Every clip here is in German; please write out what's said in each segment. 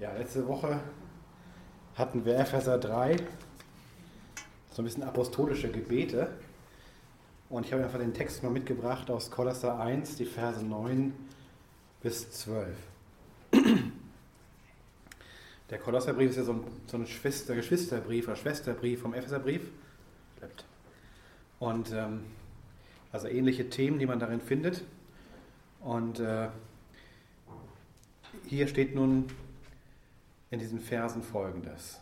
Ja, letzte Woche hatten wir Epheser 3, so ein bisschen apostolische Gebete. Und ich habe einfach den Text mal mitgebracht aus Kolosser 1, die Verse 9 bis 12. Der Kolosserbrief ist ja so ein, so ein Schwester, Geschwisterbrief oder Schwesterbrief vom Epheserbrief. Und ähm, also ähnliche Themen, die man darin findet. Und äh, hier steht nun in diesen Versen folgendes.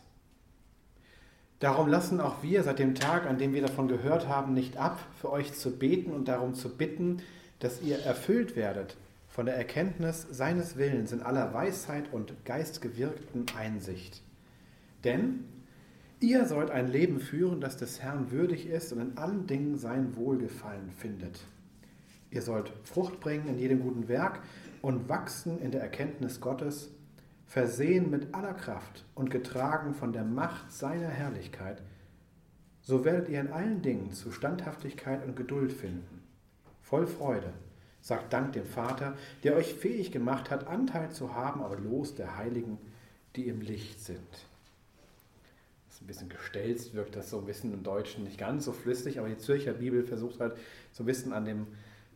Darum lassen auch wir seit dem Tag, an dem wir davon gehört haben, nicht ab, für euch zu beten und darum zu bitten, dass ihr erfüllt werdet von der Erkenntnis seines Willens in aller Weisheit und geistgewirkten Einsicht. Denn ihr sollt ein Leben führen, das des Herrn würdig ist und in allen Dingen sein Wohlgefallen findet. Ihr sollt Frucht bringen in jedem guten Werk und wachsen in der Erkenntnis Gottes, versehen mit aller Kraft und getragen von der Macht seiner Herrlichkeit, so werdet ihr in allen Dingen zu Standhaftigkeit und Geduld finden. Voll Freude, sagt Dank dem Vater, der euch fähig gemacht hat, Anteil zu haben, aber los der Heiligen, die im Licht sind. Das ist ein bisschen gestelzt, wirkt das so ein bisschen im Deutschen nicht ganz so flüssig, aber die Zürcher Bibel versucht halt so ein bisschen an dem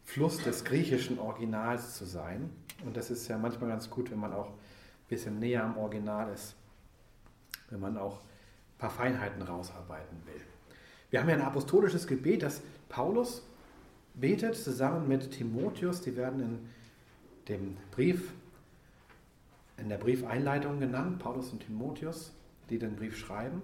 Fluss des griechischen Originals zu sein. Und das ist ja manchmal ganz gut, wenn man auch bisschen näher am Original ist, wenn man auch ein paar Feinheiten rausarbeiten will. Wir haben ja ein apostolisches Gebet, das Paulus betet zusammen mit Timotheus. Die werden in dem Brief, in der Briefeinleitung genannt, Paulus und Timotheus, die den Brief schreiben.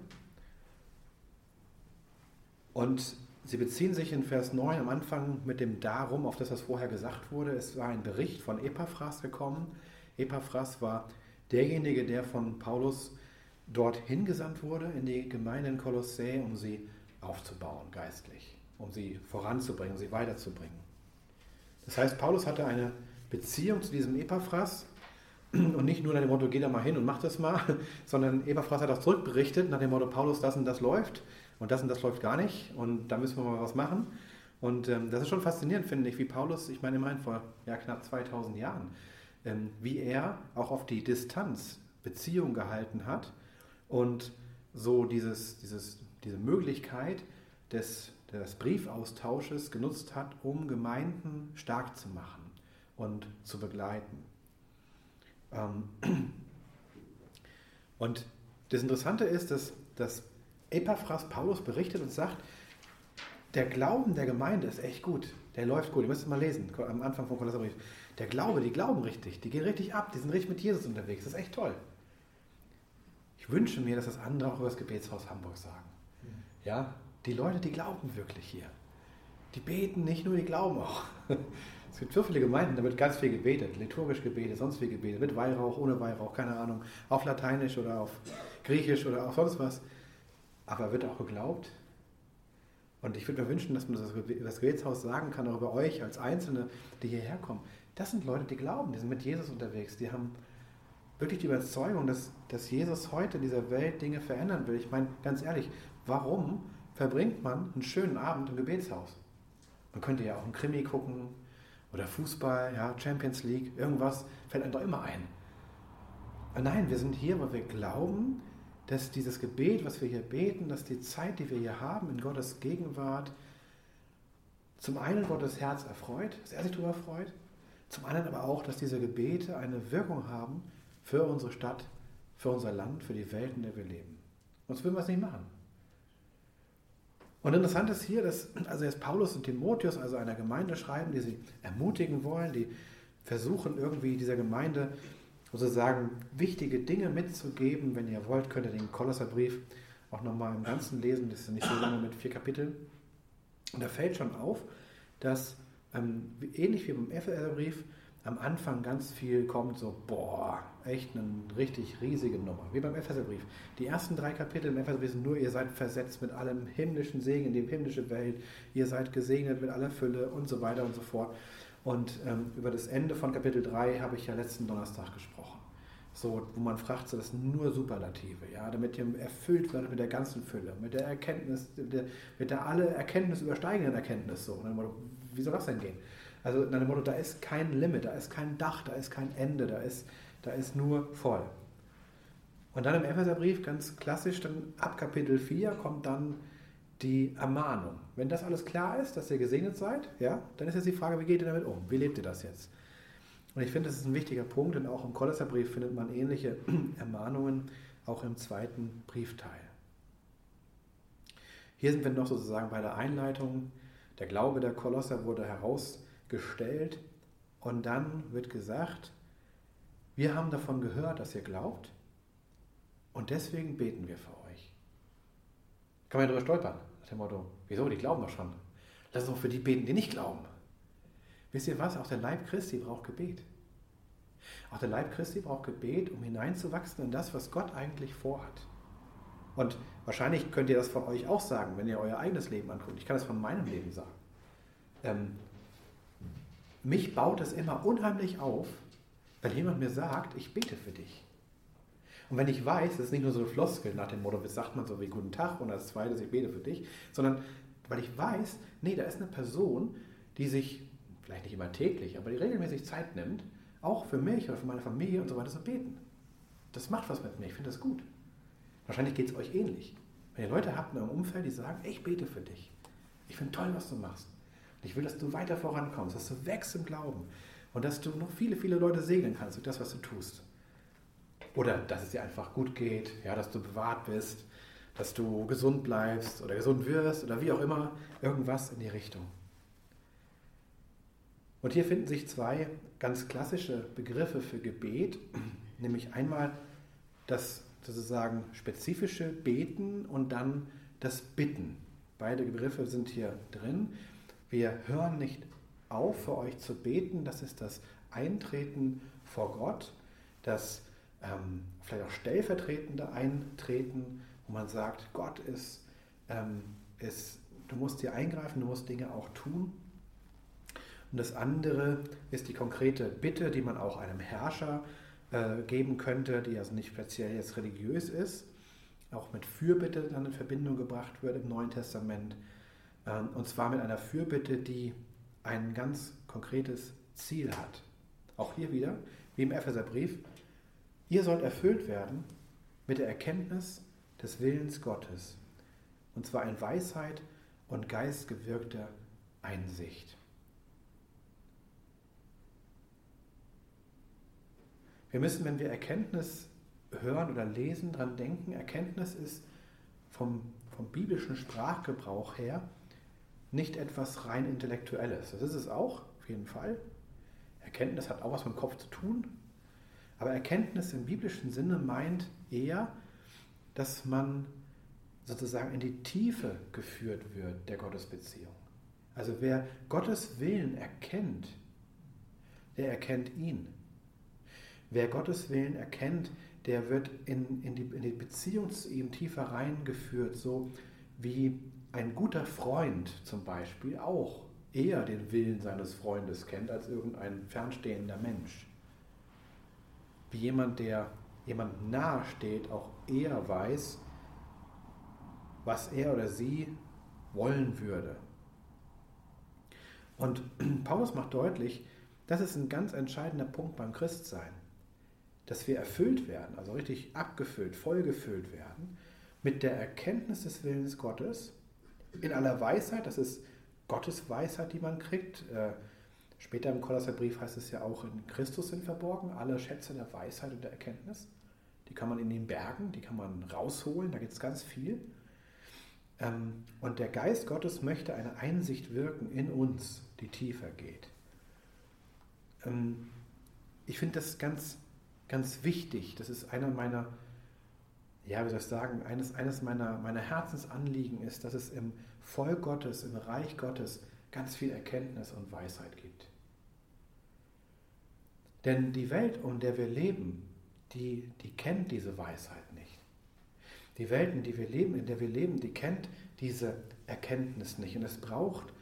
Und sie beziehen sich in Vers 9 am Anfang mit dem Darum, auf das was vorher gesagt wurde. Es war ein Bericht von Epaphras gekommen. Epaphras war derjenige, der von Paulus dorthin gesandt wurde in die Gemeinde in Kolossä, um sie aufzubauen geistlich, um sie voranzubringen, um sie weiterzubringen. Das heißt, Paulus hatte eine Beziehung zu diesem Epaphras und nicht nur nach dem Motto, geh da mal hin und mach das mal, sondern Epaphras hat auch zurückberichtet nach dem Motto, Paulus, das und das läuft und das und das läuft gar nicht und da müssen wir mal was machen. Und ähm, das ist schon faszinierend, finde ich, wie Paulus, ich meine immerhin vor ja, knapp 2000 Jahren, wie er auch auf die Distanz Beziehung gehalten hat und so dieses, dieses, diese Möglichkeit des, des Briefaustausches genutzt hat, um Gemeinden stark zu machen und zu begleiten. Ähm, und das Interessante ist, dass, dass Epaphras Paulus berichtet und sagt, der Glauben der Gemeinde ist echt gut. Der läuft gut. Ihr müsst es mal lesen, am Anfang vom Kolosserbrief. Der Glaube, die glauben richtig, die gehen richtig ab, die sind richtig mit Jesus unterwegs. Das ist echt toll. Ich wünsche mir, dass das andere auch über das Gebetshaus Hamburg sagen. Ja, die Leute, die glauben wirklich hier. Die beten nicht nur, die glauben auch. Es gibt so viele Gemeinden, da wird ganz viel gebetet, liturgisch gebetet, sonst viel gebetet, mit Weihrauch, ohne Weihrauch, keine Ahnung, auf Lateinisch oder auf Griechisch oder auf sonst was. Aber wird auch geglaubt? Und ich würde mir wünschen, dass man das über das Gebetshaus sagen kann, auch über euch als Einzelne, die hierher kommen. Das sind Leute, die glauben, die sind mit Jesus unterwegs, die haben wirklich die Überzeugung, dass, dass Jesus heute in dieser Welt Dinge verändern will. Ich meine, ganz ehrlich, warum verbringt man einen schönen Abend im Gebetshaus? Man könnte ja auch einen Krimi gucken oder Fußball, ja, Champions League, irgendwas, fällt einem doch immer ein. Aber nein, wir sind hier, weil wir glauben, dass dieses Gebet, was wir hier beten, dass die Zeit, die wir hier haben in Gottes Gegenwart, zum einen Gottes Herz erfreut, dass er sich darüber freut, zum anderen aber auch, dass diese Gebete eine Wirkung haben für unsere Stadt, für unser Land, für die Welt, in der wir leben. Sonst würden wir es nicht machen. Und interessant ist hier, dass also jetzt Paulus und Timotheus also einer Gemeinde schreiben, die sie ermutigen wollen, die versuchen irgendwie dieser Gemeinde sozusagen wichtige Dinge mitzugeben. Wenn ihr wollt, könnt ihr den Kolosserbrief auch nochmal im Ganzen lesen. Das ist nicht so lange mit vier Kapiteln. Und da fällt schon auf, dass ähm, ähnlich wie beim Epheserbrief am Anfang ganz viel kommt, so, boah, echt eine richtig riesige Nummer. Wie beim Epheserbrief. Die ersten drei Kapitel im Epheserbrief sind nur, ihr seid versetzt mit allem himmlischen Segen in die himmlische Welt, ihr seid gesegnet mit aller Fülle und so weiter und so fort. Und ähm, über das Ende von Kapitel 3 habe ich ja letzten Donnerstag gesprochen. So, wo man fragt, so, das sind nur Superlative, ja, damit ihr erfüllt werdet mit der ganzen Fülle, mit der Erkenntnis, mit der, mit der alle Erkenntnis übersteigenden Erkenntnis, so. Und dann, wie soll das denn gehen? Also nach dem Motto, da ist kein Limit, da ist kein Dach, da ist kein Ende, da ist, da ist nur voll. Und dann im Epheserbrief, ganz klassisch, dann ab Kapitel 4 kommt dann die Ermahnung. Wenn das alles klar ist, dass ihr gesegnet seid, ja, dann ist jetzt die Frage, wie geht ihr damit um? Wie lebt ihr das jetzt? Und ich finde, das ist ein wichtiger Punkt, denn auch im Kolosserbrief findet man ähnliche Ermahnungen, auch im zweiten Briefteil. Hier sind wir noch sozusagen bei der Einleitung. Der Glaube der Kolosser wurde herausgestellt und dann wird gesagt, wir haben davon gehört, dass ihr glaubt und deswegen beten wir für euch. Kann man ja darüber stolpern, nach dem Motto, wieso, die glauben doch schon. Lass uns doch für die beten, die nicht glauben. Wisst ihr was? Auch der Leib Christi braucht Gebet. Auch der Leib Christi braucht Gebet, um hineinzuwachsen in das, was Gott eigentlich vorhat. Und wahrscheinlich könnt ihr das von euch auch sagen, wenn ihr euer eigenes Leben anguckt. Ich kann das von meinem Leben sagen. Ähm, mich baut es immer unheimlich auf, wenn jemand mir sagt, ich bete für dich. Und wenn ich weiß, das ist nicht nur so eine Floskel nach dem Motto, wie sagt man so wie Guten Tag und als zweites, ich bete für dich, sondern weil ich weiß, nee, da ist eine Person, die sich, vielleicht nicht immer täglich, aber die regelmäßig Zeit nimmt, auch für mich oder für meine Familie und so weiter zu beten. Das macht was mit mir, ich finde das gut. Wahrscheinlich geht es euch ähnlich. Wenn ihr Leute habt in eurem Umfeld, die sagen, ich bete für dich. Ich finde toll, was du machst. Und ich will, dass du weiter vorankommst, dass du wächst im Glauben und dass du noch viele, viele Leute segnen kannst durch das, was du tust. Oder dass es dir einfach gut geht, ja, dass du bewahrt bist, dass du gesund bleibst oder gesund wirst oder wie auch immer, irgendwas in die Richtung. Und hier finden sich zwei ganz klassische Begriffe für Gebet, nämlich einmal das sozusagen spezifische Beten und dann das Bitten. Beide Begriffe sind hier drin. Wir hören nicht auf, für euch zu beten. Das ist das Eintreten vor Gott, das ähm, vielleicht auch stellvertretende Eintreten, wo man sagt, Gott ist, ähm, ist, du musst hier eingreifen, du musst Dinge auch tun. Und das andere ist die konkrete Bitte, die man auch einem Herrscher äh, geben könnte, die also nicht speziell jetzt religiös ist, auch mit Fürbitte dann in Verbindung gebracht wird im Neuen Testament. Ähm, und zwar mit einer Fürbitte, die ein ganz konkretes Ziel hat. Auch hier wieder, wie im Epheserbrief, ihr sollt erfüllt werden mit der Erkenntnis des Willens Gottes. Und zwar in Weisheit und geistgewirkter Einsicht. Wir müssen, wenn wir Erkenntnis hören oder lesen, daran denken, Erkenntnis ist vom, vom biblischen Sprachgebrauch her nicht etwas rein Intellektuelles. Das ist es auch, auf jeden Fall. Erkenntnis hat auch was mit dem Kopf zu tun. Aber Erkenntnis im biblischen Sinne meint eher, dass man sozusagen in die Tiefe geführt wird der Gottesbeziehung. Also wer Gottes Willen erkennt, der erkennt ihn. Wer Gottes Willen erkennt, der wird in, in, die, in die Beziehung zu ihm tiefer reingeführt, so wie ein guter Freund zum Beispiel auch eher den Willen seines Freundes kennt als irgendein fernstehender Mensch. Wie jemand, der jemand nahe steht, auch eher weiß, was er oder sie wollen würde. Und Paulus macht deutlich, das ist ein ganz entscheidender Punkt beim Christsein, dass wir erfüllt werden, also richtig abgefüllt, vollgefüllt werden mit der Erkenntnis des Willens Gottes in aller Weisheit, das ist Gottes Weisheit, die man kriegt. Äh, später im Kolosserbrief heißt es ja auch, in Christus sind verborgen alle Schätze der Weisheit und der Erkenntnis. Die kann man in den Bergen, die kann man rausholen, da gibt es ganz viel. Ähm, und der Geist Gottes möchte eine Einsicht wirken in uns, die tiefer geht. Ähm, ich finde das ganz, ganz wichtig. Das ist einer meiner ja, wie soll ich sagen, eines, eines meiner, meiner Herzensanliegen ist, dass es im Volk Gottes, im Reich Gottes ganz viel Erkenntnis und Weisheit gibt. Denn die Welt, in der wir leben, die, die kennt diese Weisheit nicht. Die Welt, in der wir leben, in der wir leben, die kennt diese Erkenntnis nicht. Und es braucht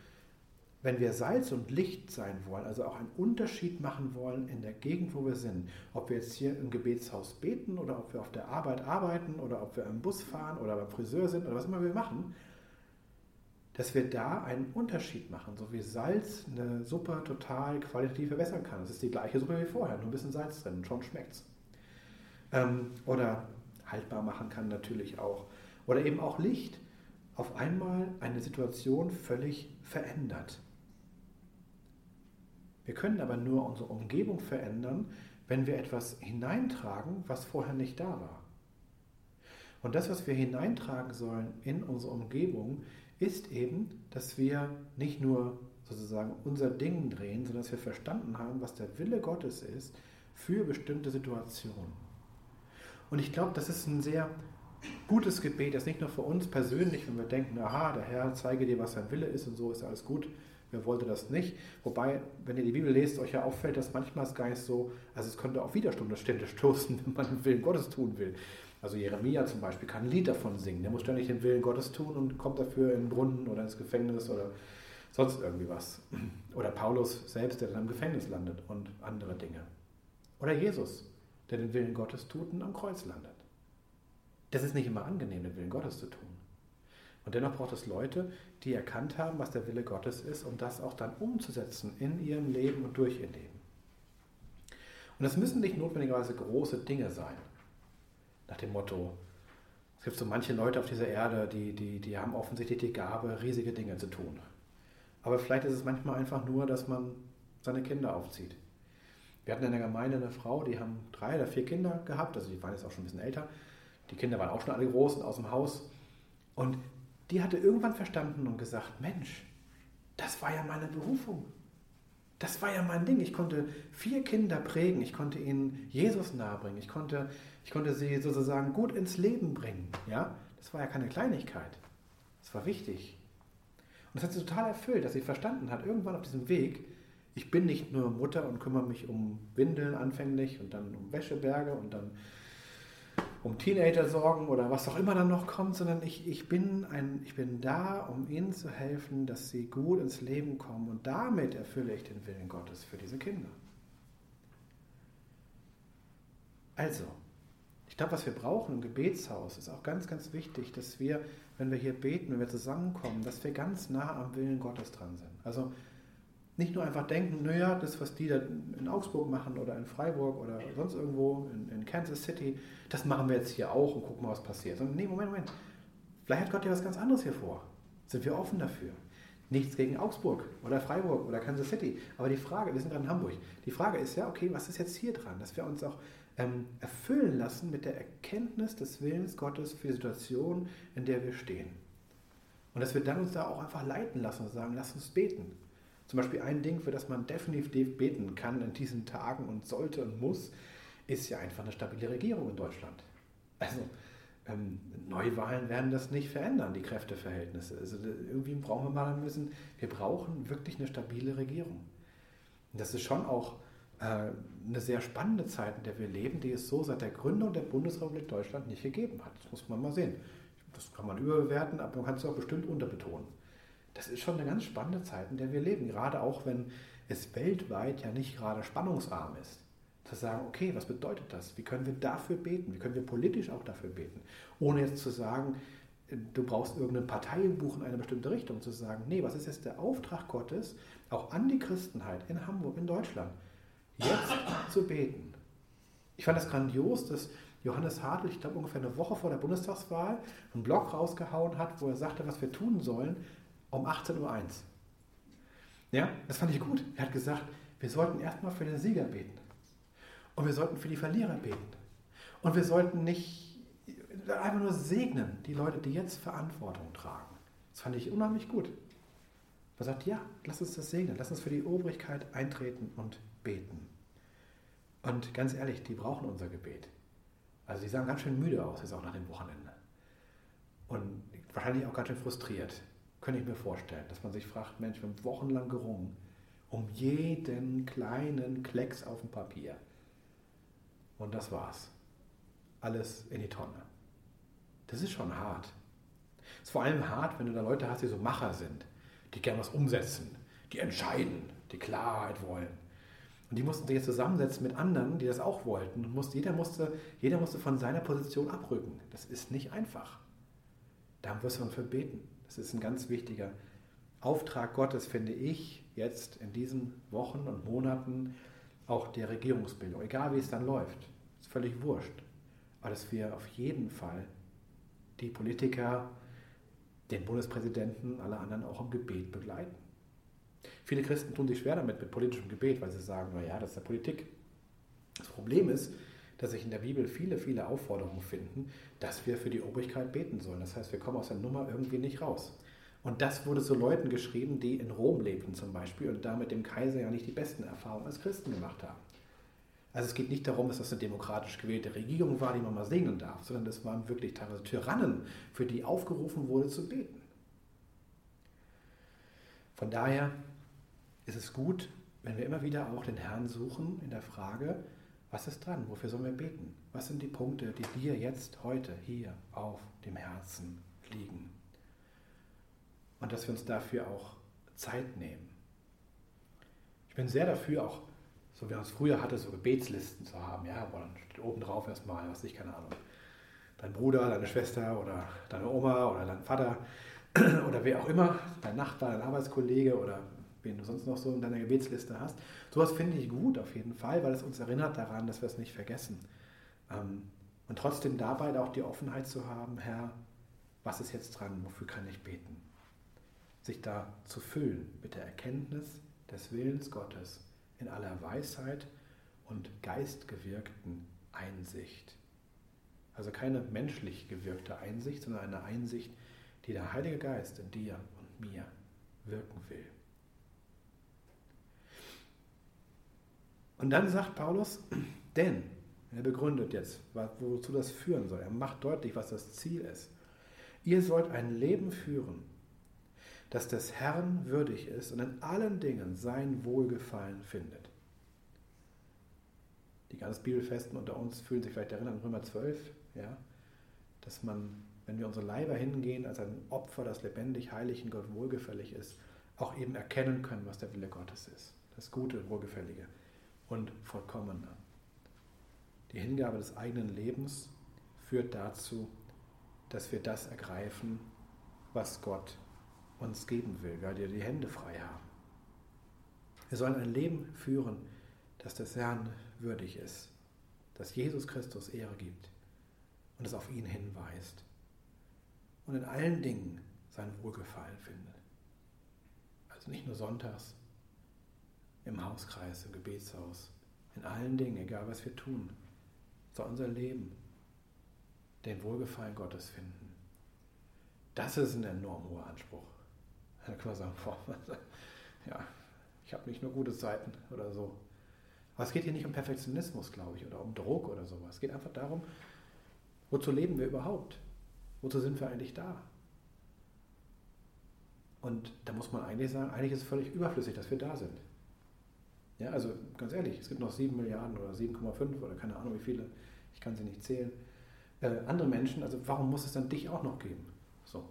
wenn wir Salz und Licht sein wollen, also auch einen Unterschied machen wollen in der Gegend, wo wir sind, ob wir jetzt hier im Gebetshaus beten oder ob wir auf der Arbeit arbeiten oder ob wir im Bus fahren oder beim Friseur sind oder was immer wir machen, dass wir da einen Unterschied machen, so wie Salz eine Suppe total qualitativ verbessern kann. Es ist die gleiche Suppe wie vorher, nur ein bisschen Salz drin schon schmeckt es. Ähm, oder haltbar machen kann natürlich auch. Oder eben auch Licht auf einmal eine Situation völlig verändert. Wir können aber nur unsere Umgebung verändern, wenn wir etwas hineintragen, was vorher nicht da war. Und das, was wir hineintragen sollen in unsere Umgebung, ist eben, dass wir nicht nur sozusagen unser Ding drehen, sondern dass wir verstanden haben, was der Wille Gottes ist für bestimmte Situationen. Und ich glaube, das ist ein sehr gutes Gebet, das nicht nur für uns persönlich, wenn wir denken, aha, der Herr zeige dir, was sein Wille ist und so ist alles gut, wer wollte das nicht. Wobei, wenn ihr die Bibel lest, euch ja auffällt, dass manchmal es gar nicht so, also es könnte auch Widerstände stoßen, wenn man den Willen Gottes tun will. Also Jeremia zum Beispiel kann ein Lied davon singen, der muss ständig den Willen Gottes tun und kommt dafür in den Brunnen oder ins Gefängnis oder sonst irgendwie was. Oder Paulus selbst, der dann im Gefängnis landet und andere Dinge. Oder Jesus, der den Willen Gottes tut und am Kreuz landet. Das ist nicht immer angenehm, den Willen Gottes zu tun. Und dennoch braucht es Leute, die erkannt haben, was der Wille Gottes ist, um das auch dann umzusetzen in ihrem Leben und durch ihr Leben. Und das müssen nicht notwendigerweise große Dinge sein. Nach dem Motto, es gibt so manche Leute auf dieser Erde, die, die, die haben offensichtlich die Gabe, riesige Dinge zu tun. Aber vielleicht ist es manchmal einfach nur, dass man seine Kinder aufzieht. Wir hatten in der Gemeinde eine Frau, die haben drei oder vier Kinder gehabt, also die waren jetzt auch schon ein bisschen älter. Die Kinder waren auch schon alle groß und aus dem Haus. Und die hatte irgendwann verstanden und gesagt, Mensch, das war ja meine Berufung. Das war ja mein Ding. Ich konnte vier Kinder prägen, ich konnte ihnen Jesus nahebringen, ich konnte, ich konnte sie sozusagen gut ins Leben bringen. Ja? Das war ja keine Kleinigkeit. Das war wichtig. Und das hat sie total erfüllt, dass sie verstanden hat, irgendwann auf diesem Weg, ich bin nicht nur Mutter und kümmere mich um Windeln anfänglich und dann um Wäscheberge und dann um Teenager sorgen oder was auch immer dann noch kommt, sondern ich, ich, bin ein, ich bin da, um ihnen zu helfen, dass sie gut ins Leben kommen und damit erfülle ich den Willen Gottes für diese Kinder. Also, ich glaube, was wir brauchen im Gebetshaus ist auch ganz, ganz wichtig, dass wir, wenn wir hier beten, wenn wir zusammenkommen, dass wir ganz nah am Willen Gottes dran sind. Also nicht nur einfach denken, naja, das, was die da in Augsburg machen oder in Freiburg oder sonst irgendwo in, in, Kansas City, das machen wir jetzt hier auch und gucken mal, was passiert. Sondern nee, Moment, Moment. Vielleicht hat Gott ja was ganz anderes hier vor. Sind wir offen dafür? Nichts gegen Augsburg oder Freiburg oder Kansas City. Aber die Frage, wir sind gerade in Hamburg, die Frage ist ja, okay, was ist jetzt hier dran? Dass wir uns auch ähm, erfüllen lassen mit der Erkenntnis des Willens Gottes für die Situation, in der wir stehen. Und dass wir dann uns da auch einfach leiten lassen und sagen, lass uns beten. Zum Beispiel ein Ding, für das man definitiv beten kann in diesen Tagen und sollte und muss, ist ja einfach eine stabile Regierung in Deutschland. Also ähm, Neuwahlen werden das nicht verändern, die Kräfteverhältnisse. Also irgendwie brauchen wir mal müssen, wir brauchen wirklich eine stabile Regierung. Und das ist schon auch äh, eine sehr spannende Zeit, in der wir leben, die es so seit der Gründung der Bundesrepublik Deutschland nicht gegeben hat. Das muss man mal sehen. Das kann man überbewerten, aber man kann es auch bestimmt unterbetonen das ist schon eine ganz spannende Zeit, in der wir leben. Gerade auch, wenn es weltweit ja nicht gerade spannungsarm ist. Zu sagen, okay, was bedeutet das? Wie können wir dafür beten? Wie können wir politisch auch dafür beten? Ohne jetzt zu sagen, du brauchst irgendeine Parteibuch in eine bestimmte Richtung. Zu sagen, nee, was ist jetzt der Auftrag Gottes, auch an die Christenheit in Hamburg, in Deutschland, jetzt zu beten? Ich fand das grandios, dass Johannes Hartl, ich glaube ungefähr eine Woche vor der Bundestagswahl, einen Blog rausgehauen hat, wo er sagte, was wir tun sollen, um 18.01 Uhr. Ja, das fand ich gut. Er hat gesagt, wir sollten erstmal für den Sieger beten. Und wir sollten für die Verlierer beten. Und wir sollten nicht einfach nur segnen, die Leute, die jetzt Verantwortung tragen. Das fand ich unheimlich gut. Er sagt, ja, lass uns das segnen, lass uns für die Obrigkeit eintreten und beten. Und ganz ehrlich, die brauchen unser Gebet. Also die sahen ganz schön müde aus, jetzt auch nach dem Wochenende. Und wahrscheinlich auch ganz schön frustriert. Könnte ich mir vorstellen, dass man sich fragt, Mensch, wir haben wochenlang gerungen um jeden kleinen Klecks auf dem Papier. Und das war's. Alles in die Tonne. Das ist schon hart. Es ist vor allem hart, wenn du da Leute hast, die so Macher sind, die gerne was umsetzen, die entscheiden, die Klarheit wollen. Und die mussten sich jetzt zusammensetzen mit anderen, die das auch wollten. Und musste, jeder, musste, jeder musste von seiner Position abrücken. Das ist nicht einfach. Da wirst du für beten. Das ist ein ganz wichtiger Auftrag Gottes, finde ich, jetzt in diesen Wochen und Monaten auch der Regierungsbildung. Egal wie es dann läuft, ist völlig wurscht. aber dass wir auf jeden Fall die Politiker, den Bundespräsidenten, alle anderen auch im Gebet begleiten. Viele Christen tun sich schwer damit mit politischem Gebet, weil sie sagen, naja, das ist ja Politik. Das Problem ist, dass sich in der Bibel viele, viele Aufforderungen finden, dass wir für die Obrigkeit beten sollen. Das heißt, wir kommen aus der Nummer irgendwie nicht raus. Und das wurde zu Leuten geschrieben, die in Rom lebten zum Beispiel und da mit dem Kaiser ja nicht die besten Erfahrungen als Christen gemacht haben. Also es geht nicht darum, dass das eine demokratisch gewählte Regierung war, die man mal segnen darf, sondern das waren wirklich teilweise Tyrannen, für die aufgerufen wurde zu beten. Von daher ist es gut, wenn wir immer wieder auch den Herrn suchen in der Frage, was ist dran? Wofür sollen wir beten? Was sind die Punkte, die dir jetzt, heute, hier auf dem Herzen liegen? Und dass wir uns dafür auch Zeit nehmen. Ich bin sehr dafür, auch so wie man es früher hatte, so Gebetslisten zu haben. Ja, wo dann steht oben drauf erstmal, was ich, keine Ahnung, dein Bruder, deine Schwester oder deine Oma oder dein Vater oder wer auch immer, dein Nachbar, dein Arbeitskollege oder wen du sonst noch so in deiner Gebetsliste hast. Sowas finde ich gut auf jeden Fall, weil es uns erinnert daran, dass wir es nicht vergessen. Ähm, und trotzdem dabei auch die Offenheit zu haben, Herr, was ist jetzt dran, wofür kann ich beten? Sich da zu füllen mit der Erkenntnis des Willens Gottes in aller Weisheit und geistgewirkten Einsicht. Also keine menschlich gewirkte Einsicht, sondern eine Einsicht, die der Heilige Geist in dir und mir wirken will. Und dann sagt Paulus, denn, er begründet jetzt, wozu das führen soll. Er macht deutlich, was das Ziel ist. Ihr sollt ein Leben führen, das des Herrn würdig ist und in allen Dingen sein Wohlgefallen findet. Die ganz Bibelfesten unter uns fühlen sich vielleicht erinnern an Römer 12, ja, dass man, wenn wir unsere Leiber hingehen, als ein Opfer, das lebendig, heilig und Gott wohlgefällig ist, auch eben erkennen können, was der Wille Gottes ist. Das Gute, Wohlgefällige und Vollkommene. Die Hingabe des eigenen Lebens führt dazu, dass wir das ergreifen, was Gott uns geben will, weil wir die Hände frei haben. Wir sollen ein Leben führen, das des Herrn würdig ist, das Jesus Christus Ehre gibt und es auf ihn hinweist und in allen Dingen sein Wohlgefallen findet. Also nicht nur sonntags im Hauskreis, im Gebetshaus, in allen Dingen, egal was wir tun, soll unser Leben den Wohlgefallen Gottes finden. Das ist ein enorm hoher Anspruch. Da kann man sagen, ja, ich habe nicht nur gute Zeiten oder so. Aber es geht hier nicht um Perfektionismus, glaube ich, oder um Druck oder sowas. Es geht einfach darum, wozu leben wir überhaupt? Wozu sind wir eigentlich da? Und da muss man eigentlich sagen, eigentlich ist es völlig überflüssig, dass wir da sind. Ja, also ganz ehrlich, es gibt noch 7 Milliarden oder 7,5 oder keine Ahnung wie viele, ich kann sie nicht zählen. Äh, andere Menschen, also warum muss es dann dich auch noch geben? So.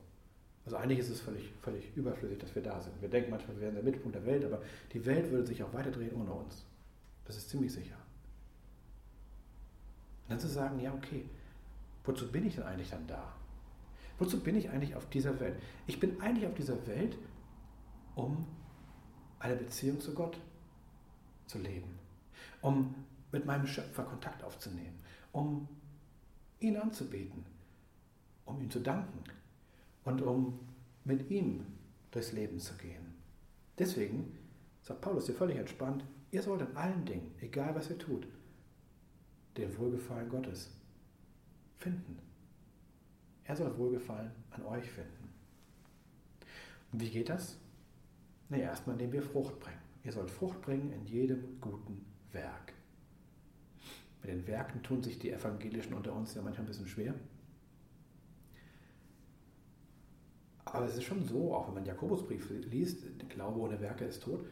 Also eigentlich ist es völlig, völlig überflüssig, dass wir da sind. Wir denken manchmal, wir wären der Mittelpunkt der Welt, aber die Welt würde sich auch weiter drehen ohne uns. Das ist ziemlich sicher. Und dann zu sagen, ja, okay, wozu bin ich denn eigentlich dann da? Wozu bin ich eigentlich auf dieser Welt? Ich bin eigentlich auf dieser Welt, um eine Beziehung zu Gott zu leben, um mit meinem Schöpfer Kontakt aufzunehmen, um ihn anzubeten, um ihm zu danken, und um mit ihm durchs Leben zu gehen. Deswegen sagt Paulus hier völlig entspannt, ihr sollt in allen Dingen, egal was ihr tut, den Wohlgefallen Gottes finden. Er soll Wohlgefallen an euch finden. Und wie geht das? Nee, erstmal indem wir Frucht bringen. Ihr sollt Frucht bringen in jedem guten Werk. Mit den Werken tun sich die Evangelischen unter uns ja manchmal ein bisschen schwer. Aber es ist schon so, auch wenn man Jakobusbrief liest, Glaube ohne Werke ist tot,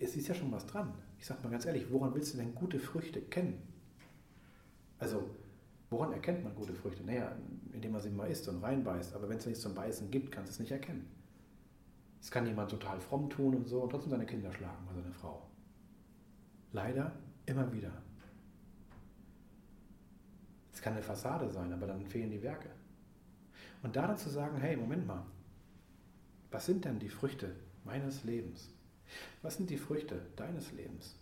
es ist ja schon was dran. Ich sage mal ganz ehrlich, woran willst du denn gute Früchte kennen? Also, woran erkennt man gute Früchte? Naja, indem man sie mal isst und reinbeißt. Aber wenn es nichts zum Beißen gibt, kannst du es nicht erkennen. Es kann jemand total fromm tun und so und trotzdem seine Kinder schlagen oder seine Frau. Leider immer wieder. Es kann eine Fassade sein, aber dann fehlen die Werke. Und da dann zu sagen, hey, Moment mal, was sind denn die Früchte meines Lebens? Was sind die Früchte deines Lebens?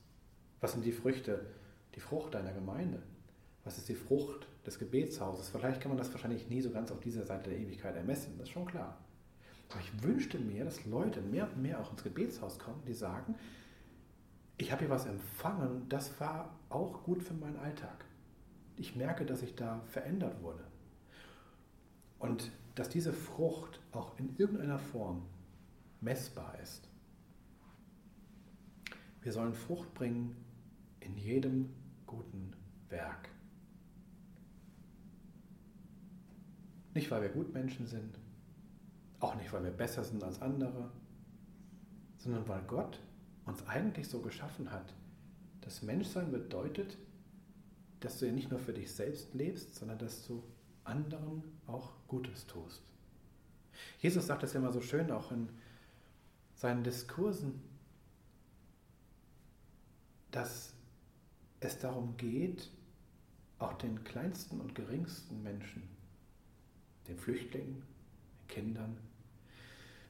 Was sind die Früchte, die Frucht deiner Gemeinde? Was ist die Frucht des Gebetshauses? Vielleicht kann man das wahrscheinlich nie so ganz auf dieser Seite der Ewigkeit ermessen, das ist schon klar. Aber ich wünschte mir, dass Leute mehr und mehr auch ins Gebetshaus kommen, die sagen, ich habe hier was empfangen, das war auch gut für meinen Alltag. Ich merke, dass ich da verändert wurde. Und dass diese Frucht auch in irgendeiner Form messbar ist. Wir sollen Frucht bringen in jedem guten Werk. Nicht, weil wir Gutmenschen sind, auch nicht, weil wir besser sind als andere, sondern weil Gott uns eigentlich so geschaffen hat. Das Menschsein bedeutet, dass du ja nicht nur für dich selbst lebst, sondern dass du anderen auch Gutes tust. Jesus sagt das ja immer so schön auch in seinen Diskursen, dass es darum geht, auch den kleinsten und geringsten Menschen, den Flüchtlingen, den Kindern,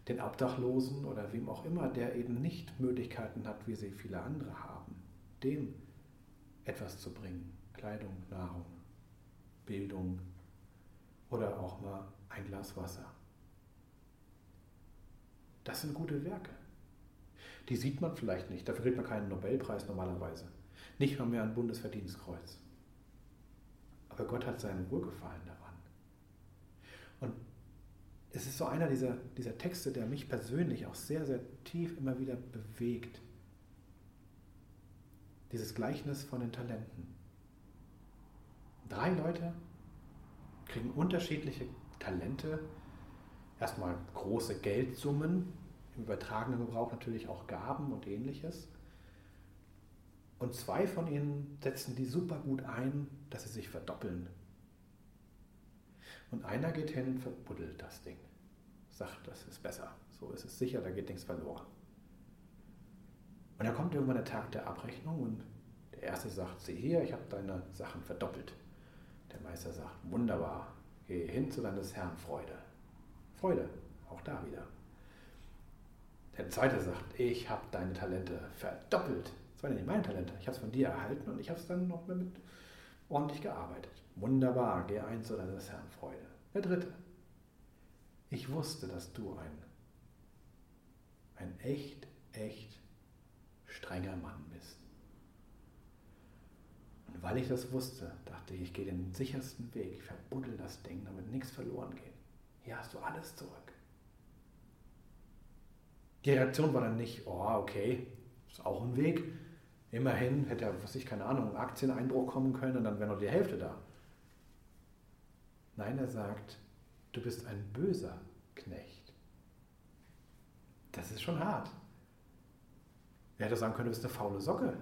den Obdachlosen oder wem auch immer, der eben nicht Möglichkeiten hat, wie sie viele andere haben, dem etwas zu bringen. Kleidung, Nahrung, Bildung oder auch mal ein Glas Wasser. Das sind gute Werke. Die sieht man vielleicht nicht, dafür kriegt man keinen Nobelpreis normalerweise. Nicht mal mehr ein Bundesverdienstkreuz. Aber Gott hat seinen Wohlgefallen daran. Es ist so einer dieser, dieser Texte, der mich persönlich auch sehr, sehr tief immer wieder bewegt. Dieses Gleichnis von den Talenten. Drei Leute kriegen unterschiedliche Talente, erstmal große Geldsummen, im übertragenen Gebrauch natürlich auch Gaben und ähnliches. Und zwei von ihnen setzen die super gut ein, dass sie sich verdoppeln. Und einer geht hin verbuddelt das Ding. Sagt, das ist besser. So ist es sicher, da geht nichts verloren. Und dann kommt irgendwann der Tag der Abrechnung und der Erste sagt, sieh hier, ich habe deine Sachen verdoppelt. Der Meister sagt, wunderbar, geh hin zu deines Herrn Freude. Freude, auch da wieder. Der Zweite sagt, ich habe deine Talente verdoppelt. Das waren ja nicht meine Talente. Ich habe es von dir erhalten und ich habe es dann noch mit ordentlich gearbeitet. Wunderbar, geh ein zu deines Herrn Freude. Der Dritte, ich wusste, dass du ein, ein echt, echt strenger Mann bist. Und weil ich das wusste, dachte ich, ich gehe den sichersten Weg, ich verbuddel das Ding, damit nichts verloren geht. Hier hast du alles zurück. Die Reaktion war dann nicht, oh, okay, ist auch ein Weg. Immerhin hätte ja, was ich, keine Ahnung, ein Aktieneinbruch kommen können und dann wäre noch die Hälfte da. Nein, er sagt, du bist ein böser Knecht. Das ist schon hart. Er hätte sagen können, du bist eine faule Socke.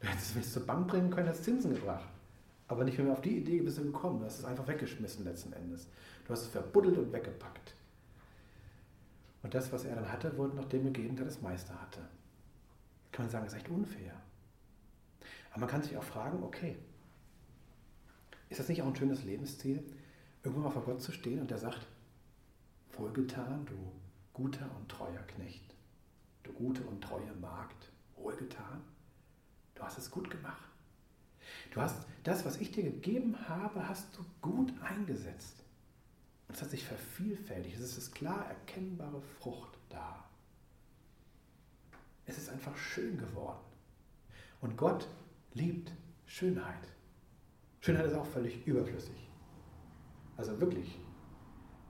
Du hättest es zur Bank bringen können, hättest Zinsen gebracht. Aber nicht mehr auf die Idee bist du gekommen. Du hast es einfach weggeschmissen letzten Endes. Du hast es verbuddelt und weggepackt. Und das, was er dann hatte, wurde noch dem gegeben, der das Meister hatte. Kann man sagen, das ist echt unfair. Aber man kann sich auch fragen, okay, ist das nicht auch ein schönes Lebensziel, irgendwann mal vor Gott zu stehen und der sagt, wohlgetan, du guter und treuer Knecht, du gute und treue Magd, wohlgetan, du hast es gut gemacht. Du hast das, was ich dir gegeben habe, hast du gut eingesetzt. Und es hat sich vervielfältigt. Es ist klar erkennbare Frucht da. Es ist einfach schön geworden. Und Gott liebt Schönheit. Schönheit ist auch völlig überflüssig. Also wirklich.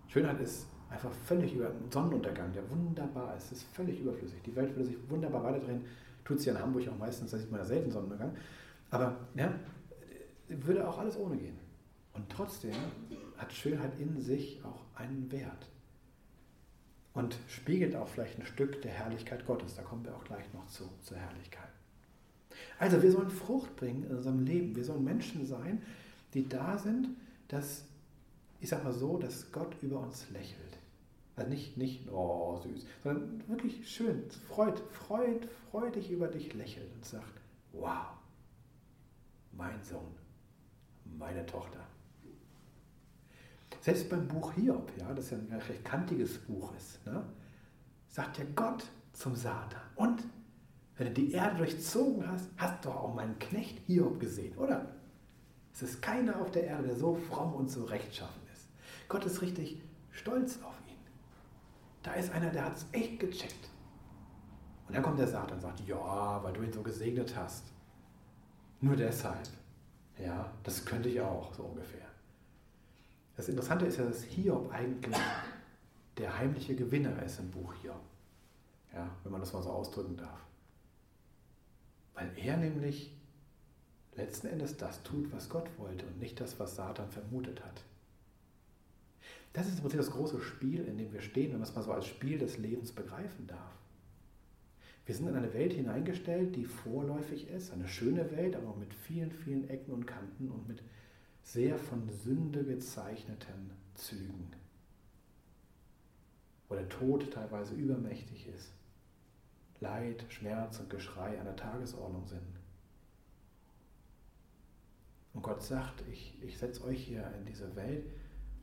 Schönheit ist einfach völlig über einen Sonnenuntergang, der wunderbar ist. Ist völlig überflüssig. Die Welt würde sich wunderbar weiterdrehen. Tut es ja in Hamburg auch meistens, da sieht man ja selten Sonnenuntergang. Aber ja, würde auch alles ohne gehen. Und trotzdem hat Schönheit in sich auch einen Wert. Und spiegelt auch vielleicht ein Stück der Herrlichkeit Gottes. Da kommen wir auch gleich noch zu, zur Herrlichkeit. Also wir sollen Frucht bringen in unserem Leben. Wir sollen Menschen sein, die da sind, dass, ich sag mal so, dass Gott über uns lächelt. Also nicht, nicht, oh, süß, sondern wirklich schön, freut, freut, freudig über dich lächelt und sagt, wow, mein Sohn, meine Tochter. Selbst beim Buch Hiob, ja, das ja ein recht kantiges Buch ist, ne, sagt ja Gott zum Satan. Und wenn du die Erde durchzogen hast, hast du auch meinen Knecht Hiob gesehen, oder? Es ist keiner auf der Erde, der so fromm und so rechtschaffen. Gott ist richtig stolz auf ihn. Da ist einer, der hat es echt gecheckt. Und dann kommt der Satan und sagt, ja, weil du ihn so gesegnet hast. Nur deshalb. Ja, das könnte ich auch, so ungefähr. Das Interessante ist ja, dass Hiob eigentlich der heimliche Gewinner ist im Buch Hiob. Ja, wenn man das mal so ausdrücken darf. Weil er nämlich letzten Endes das tut, was Gott wollte und nicht das, was Satan vermutet hat. Das ist im Prinzip das große Spiel, in dem wir stehen, wenn man es mal so als Spiel des Lebens begreifen darf. Wir sind in eine Welt hineingestellt, die vorläufig ist, eine schöne Welt, aber mit vielen, vielen Ecken und Kanten und mit sehr von Sünde gezeichneten Zügen, wo der Tod teilweise übermächtig ist, Leid, Schmerz und Geschrei an der Tagesordnung sind. Und Gott sagt, ich, ich setze euch hier in diese Welt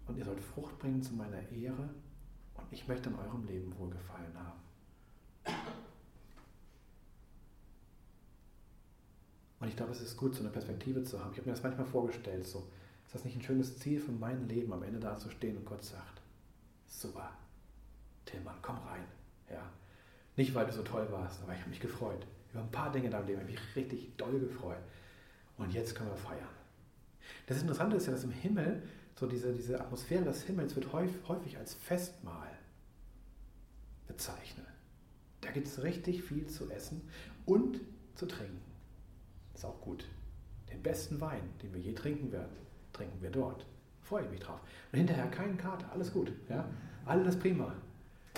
und ihr sollt Frucht bringen zu meiner Ehre und ich möchte in eurem Leben wohlgefallen haben. Und ich glaube, es ist gut, so eine Perspektive zu haben. Ich habe mir das manchmal vorgestellt, so, ist das nicht ein schönes Ziel für mein Leben, am Ende da zu stehen und Gott sagt, super, Tillmann, komm rein. Ja. Nicht, weil du so toll warst, aber ich habe mich gefreut. Über ein paar Dinge in deinem Leben habe ich mich richtig doll gefreut. Und jetzt können wir feiern. Das Interessante ist ja, dass im Himmel, so diese, diese Atmosphäre des Himmels wird häufig als Festmahl bezeichnet. Da gibt es richtig viel zu essen und zu trinken. Ist auch gut. Den besten Wein, den wir je trinken werden, trinken wir dort. Freue ich mich drauf. Und hinterher keinen Kater, alles gut. Ja? Alles prima.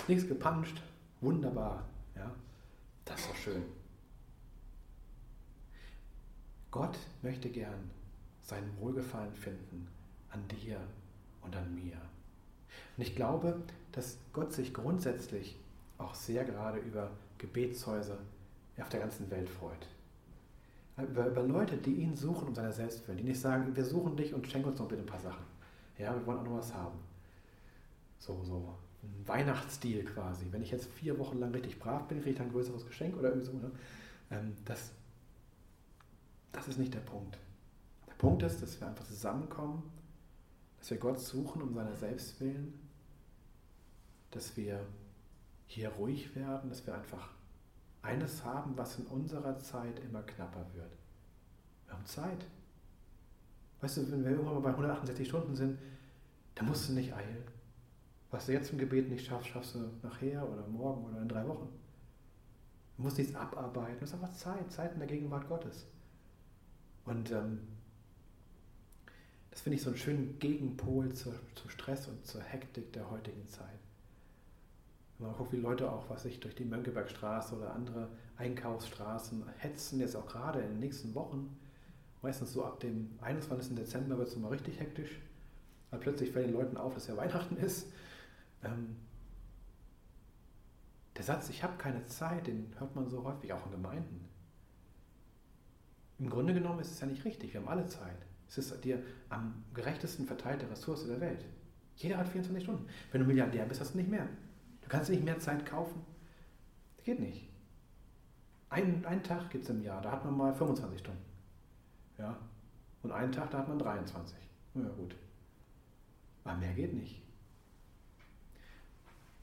Nichts gepanscht, wunderbar. Ja? Das ist doch schön. Gott möchte gern seinen Wohlgefallen finden an dir und an mir. Und ich glaube, dass Gott sich grundsätzlich auch sehr gerade über Gebetshäuser auf der ganzen Welt freut. Über, über Leute, die ihn suchen um seiner selbst willen, die nicht sagen, wir suchen dich und schenk uns noch bitte ein paar Sachen. Ja, wir wollen auch noch was haben. So, so ein Weihnachtsstil quasi. Wenn ich jetzt vier Wochen lang richtig brav bin, kriege ich dann ein größeres Geschenk oder irgendwie so. Ne? Ähm, das, das ist nicht der Punkt. Der Punkt ist, dass wir einfach zusammenkommen, dass wir Gott suchen um seiner selbst willen, dass wir hier ruhig werden, dass wir einfach eines haben, was in unserer Zeit immer knapper wird. Wir haben Zeit. Weißt du, wenn wir irgendwann mal bei 168 Stunden sind, dann musst du nicht eilen. Was du jetzt im Gebet nicht schaffst, schaffst du nachher oder morgen oder in drei Wochen. Du musst nichts abarbeiten. Das ist einfach Zeit, Zeit in der Gegenwart Gottes. Und ähm, das finde ich so einen schönen Gegenpol zu, zu Stress und zur Hektik der heutigen Zeit. Wenn man guckt, wie Leute auch, was sich durch die Mönckebergstraße oder andere Einkaufsstraßen hetzen, jetzt auch gerade in den nächsten Wochen, meistens so ab dem 21. Dezember wird es mal richtig hektisch, weil plötzlich fällt den Leuten auf, dass ja Weihnachten ist. Ähm, der Satz, ich habe keine Zeit, den hört man so häufig auch in Gemeinden. Im Grunde genommen ist es ja nicht richtig, wir haben alle Zeit. Es ist die am gerechtesten verteilte Ressource der Welt. Jeder hat 24 Stunden. Wenn du Milliardär bist, hast du nicht mehr. Du kannst nicht mehr Zeit kaufen. Das geht nicht. Ein, einen Tag gibt es im Jahr, da hat man mal 25 Stunden. Ja. Und einen Tag, da hat man 23. Ja, gut. Aber mehr geht nicht.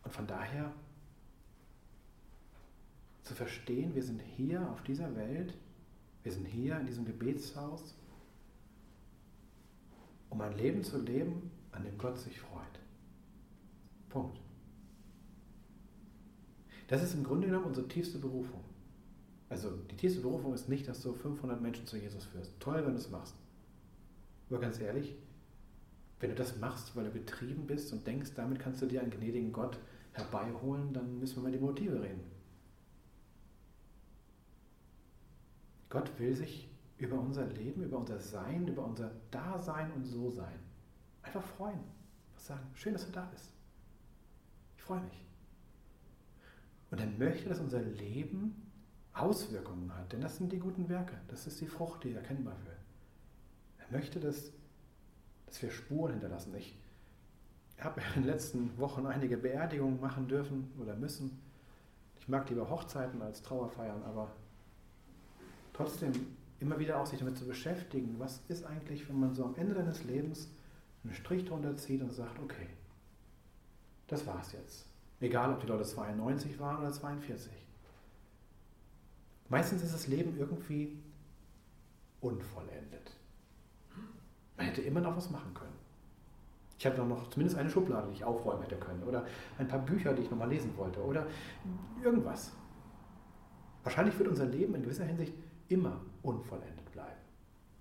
Und von daher zu verstehen, wir sind hier auf dieser Welt wir sind hier in diesem Gebetshaus, um ein Leben zu leben, an dem Gott sich freut. Punkt. Das ist im Grunde genommen unsere tiefste Berufung. Also die tiefste Berufung ist nicht, dass du 500 Menschen zu Jesus führst. Toll, wenn du es machst. Aber ganz ehrlich, wenn du das machst, weil du getrieben bist und denkst, damit kannst du dir einen gnädigen Gott herbeiholen, dann müssen wir mal die Motive reden. Gott will sich über unser Leben, über unser Sein, über unser Dasein und So-Sein einfach freuen. Was sagen, schön, dass du da bist. Ich freue mich. Und er möchte, dass unser Leben Auswirkungen hat, denn das sind die guten Werke. Das ist die Frucht, die erkennbar wird. Er möchte, dass, dass wir Spuren hinterlassen. Ich habe in den letzten Wochen einige Beerdigungen machen dürfen oder müssen. Ich mag lieber Hochzeiten als Trauerfeiern, aber Trotzdem immer wieder auch sich damit zu beschäftigen, was ist eigentlich, wenn man so am Ende deines Lebens einen Strich drunter zieht und sagt, okay, das war's jetzt. Egal, ob die Leute 92 waren oder 42. Meistens ist das Leben irgendwie unvollendet. Man hätte immer noch was machen können. Ich hatte noch zumindest eine Schublade, die ich aufräumen hätte können. Oder ein paar Bücher, die ich noch mal lesen wollte. Oder irgendwas. Wahrscheinlich wird unser Leben in gewisser Hinsicht immer unvollendet bleiben.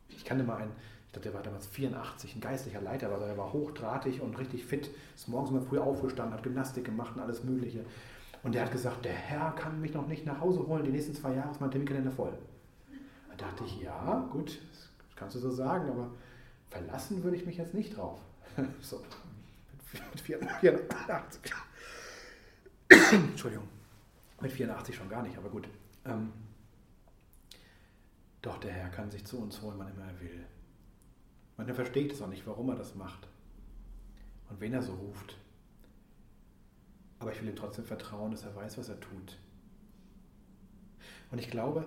Ich kannte mal einen, ich glaube, der war damals 84, ein geistlicher Leiter, aber er war hochdrahtig und richtig fit, ist morgens immer früh aufgestanden, hat Gymnastik gemacht und alles Mögliche. Und der hat gesagt, der Herr kann mich noch nicht nach Hause holen, die nächsten zwei Jahre ist mein Terminkalender voll. Da dachte ich, ja, gut, das kannst du so sagen, aber verlassen würde ich mich jetzt nicht drauf. so, mit 84. Entschuldigung, mit 84 schon gar nicht, aber gut. Ähm, doch der Herr kann sich zu uns holen, wann immer er will. Man versteht es auch nicht, warum er das macht und wen er so ruft. Aber ich will ihm trotzdem vertrauen, dass er weiß, was er tut. Und ich glaube,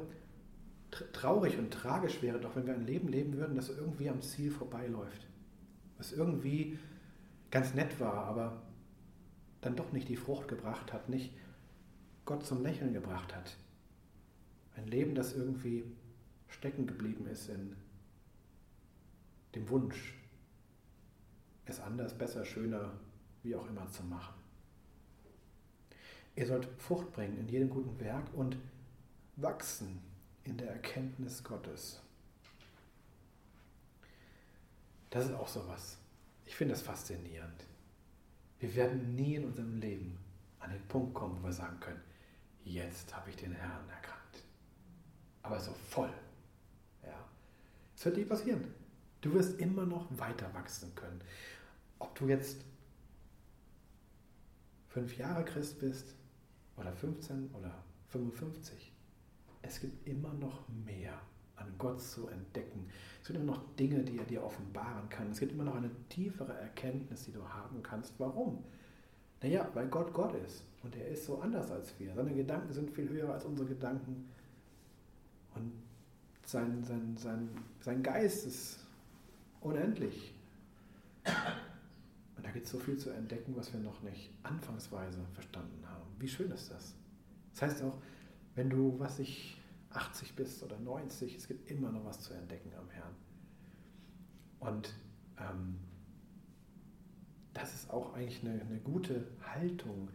traurig und tragisch wäre doch, wenn wir ein Leben leben würden, das irgendwie am Ziel vorbeiläuft. Was irgendwie ganz nett war, aber dann doch nicht die Frucht gebracht hat, nicht Gott zum Lächeln gebracht hat. Ein Leben, das irgendwie stecken geblieben ist in dem Wunsch, es anders, besser, schöner, wie auch immer zu machen. Ihr sollt Frucht bringen in jedem guten Werk und wachsen in der Erkenntnis Gottes. Das ist auch so was. Ich finde das faszinierend. Wir werden nie in unserem Leben an den Punkt kommen, wo wir sagen können, jetzt habe ich den Herrn erkannt. Aber so voll das wird nicht passieren. Du wirst immer noch weiter wachsen können. Ob du jetzt fünf Jahre Christ bist oder 15 oder 55. Es gibt immer noch mehr an Gott zu entdecken. Es gibt immer noch Dinge, die er dir offenbaren kann. Es gibt immer noch eine tiefere Erkenntnis, die du haben kannst. Warum? Naja, weil Gott Gott ist und er ist so anders als wir. Seine Gedanken sind viel höher als unsere Gedanken. Und sein, sein, sein, sein Geist ist unendlich. Und da gibt es so viel zu entdecken, was wir noch nicht anfangsweise verstanden haben. Wie schön ist das? Das heißt auch, wenn du, was ich, 80 bist oder 90, es gibt immer noch was zu entdecken am Herrn. Und ähm, das ist auch eigentlich eine, eine gute Haltung.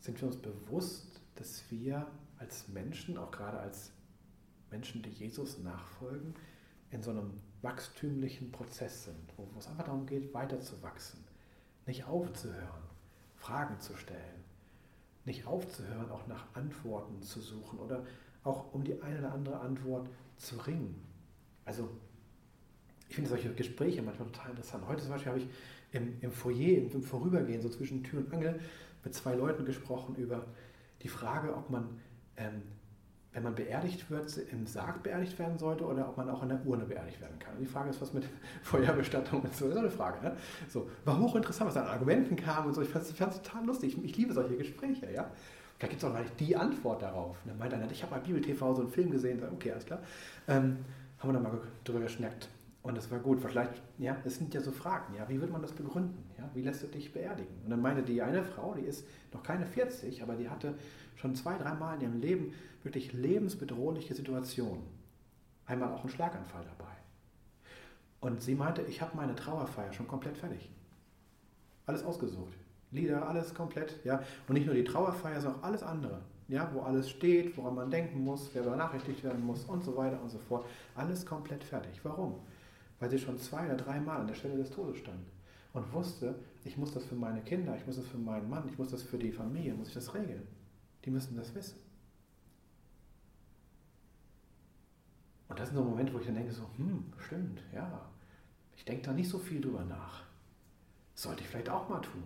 Sind wir uns bewusst, dass wir als Menschen, auch gerade als Menschen, die Jesus nachfolgen, in so einem wachstümlichen Prozess sind, wo es einfach darum geht, weiterzuwachsen, nicht aufzuhören, Fragen zu stellen, nicht aufzuhören, auch nach Antworten zu suchen oder auch um die eine oder andere Antwort zu ringen. Also ich finde solche Gespräche manchmal total interessant. Heute zum Beispiel habe ich im, im Foyer, im, im Vorübergehen, so zwischen Tür und Angel, mit zwei Leuten gesprochen über die Frage, ob man ähm, wenn man beerdigt wird, im Sarg beerdigt werden sollte oder ob man auch in der Urne beerdigt werden kann. Und die Frage ist, was mit Feuerbestattung und so. Ist eine Frage. Ne? So, war hochinteressant, was an Argumenten kam und so. Ich fand es total lustig. Ich, ich, liebe solche Gespräche. Ja? Da gibt es auch gleich die Antwort darauf. Und dann meint einer, ich habe bei Bibel TV so einen Film gesehen. Okay, alles klar. Ähm, haben wir da mal drüber geschnackt. Und das war gut. Vielleicht, ja, es sind ja so Fragen. Ja, wie wird man das begründen? Ja, wie lässt du dich beerdigen? Und dann meinte die eine Frau, die ist noch keine 40, aber die hatte schon zwei, dreimal in ihrem Leben wirklich lebensbedrohliche Situationen. Einmal auch einen Schlaganfall dabei. Und sie meinte, ich habe meine Trauerfeier schon komplett fertig. Alles ausgesucht. Lieder, alles komplett. Ja? Und nicht nur die Trauerfeier, sondern auch alles andere. Ja? Wo alles steht, woran man denken muss, wer benachrichtigt werden muss und so weiter und so fort. Alles komplett fertig. Warum? Weil sie schon zwei oder dreimal an der Stelle des Todes stand und wusste, ich muss das für meine Kinder, ich muss das für meinen Mann, ich muss das für die Familie, muss ich das regeln. Die müssen das wissen. Und das sind so Momente, wo ich dann denke, so, hm, stimmt, ja, ich denke da nicht so viel drüber nach. Sollte ich vielleicht auch mal tun.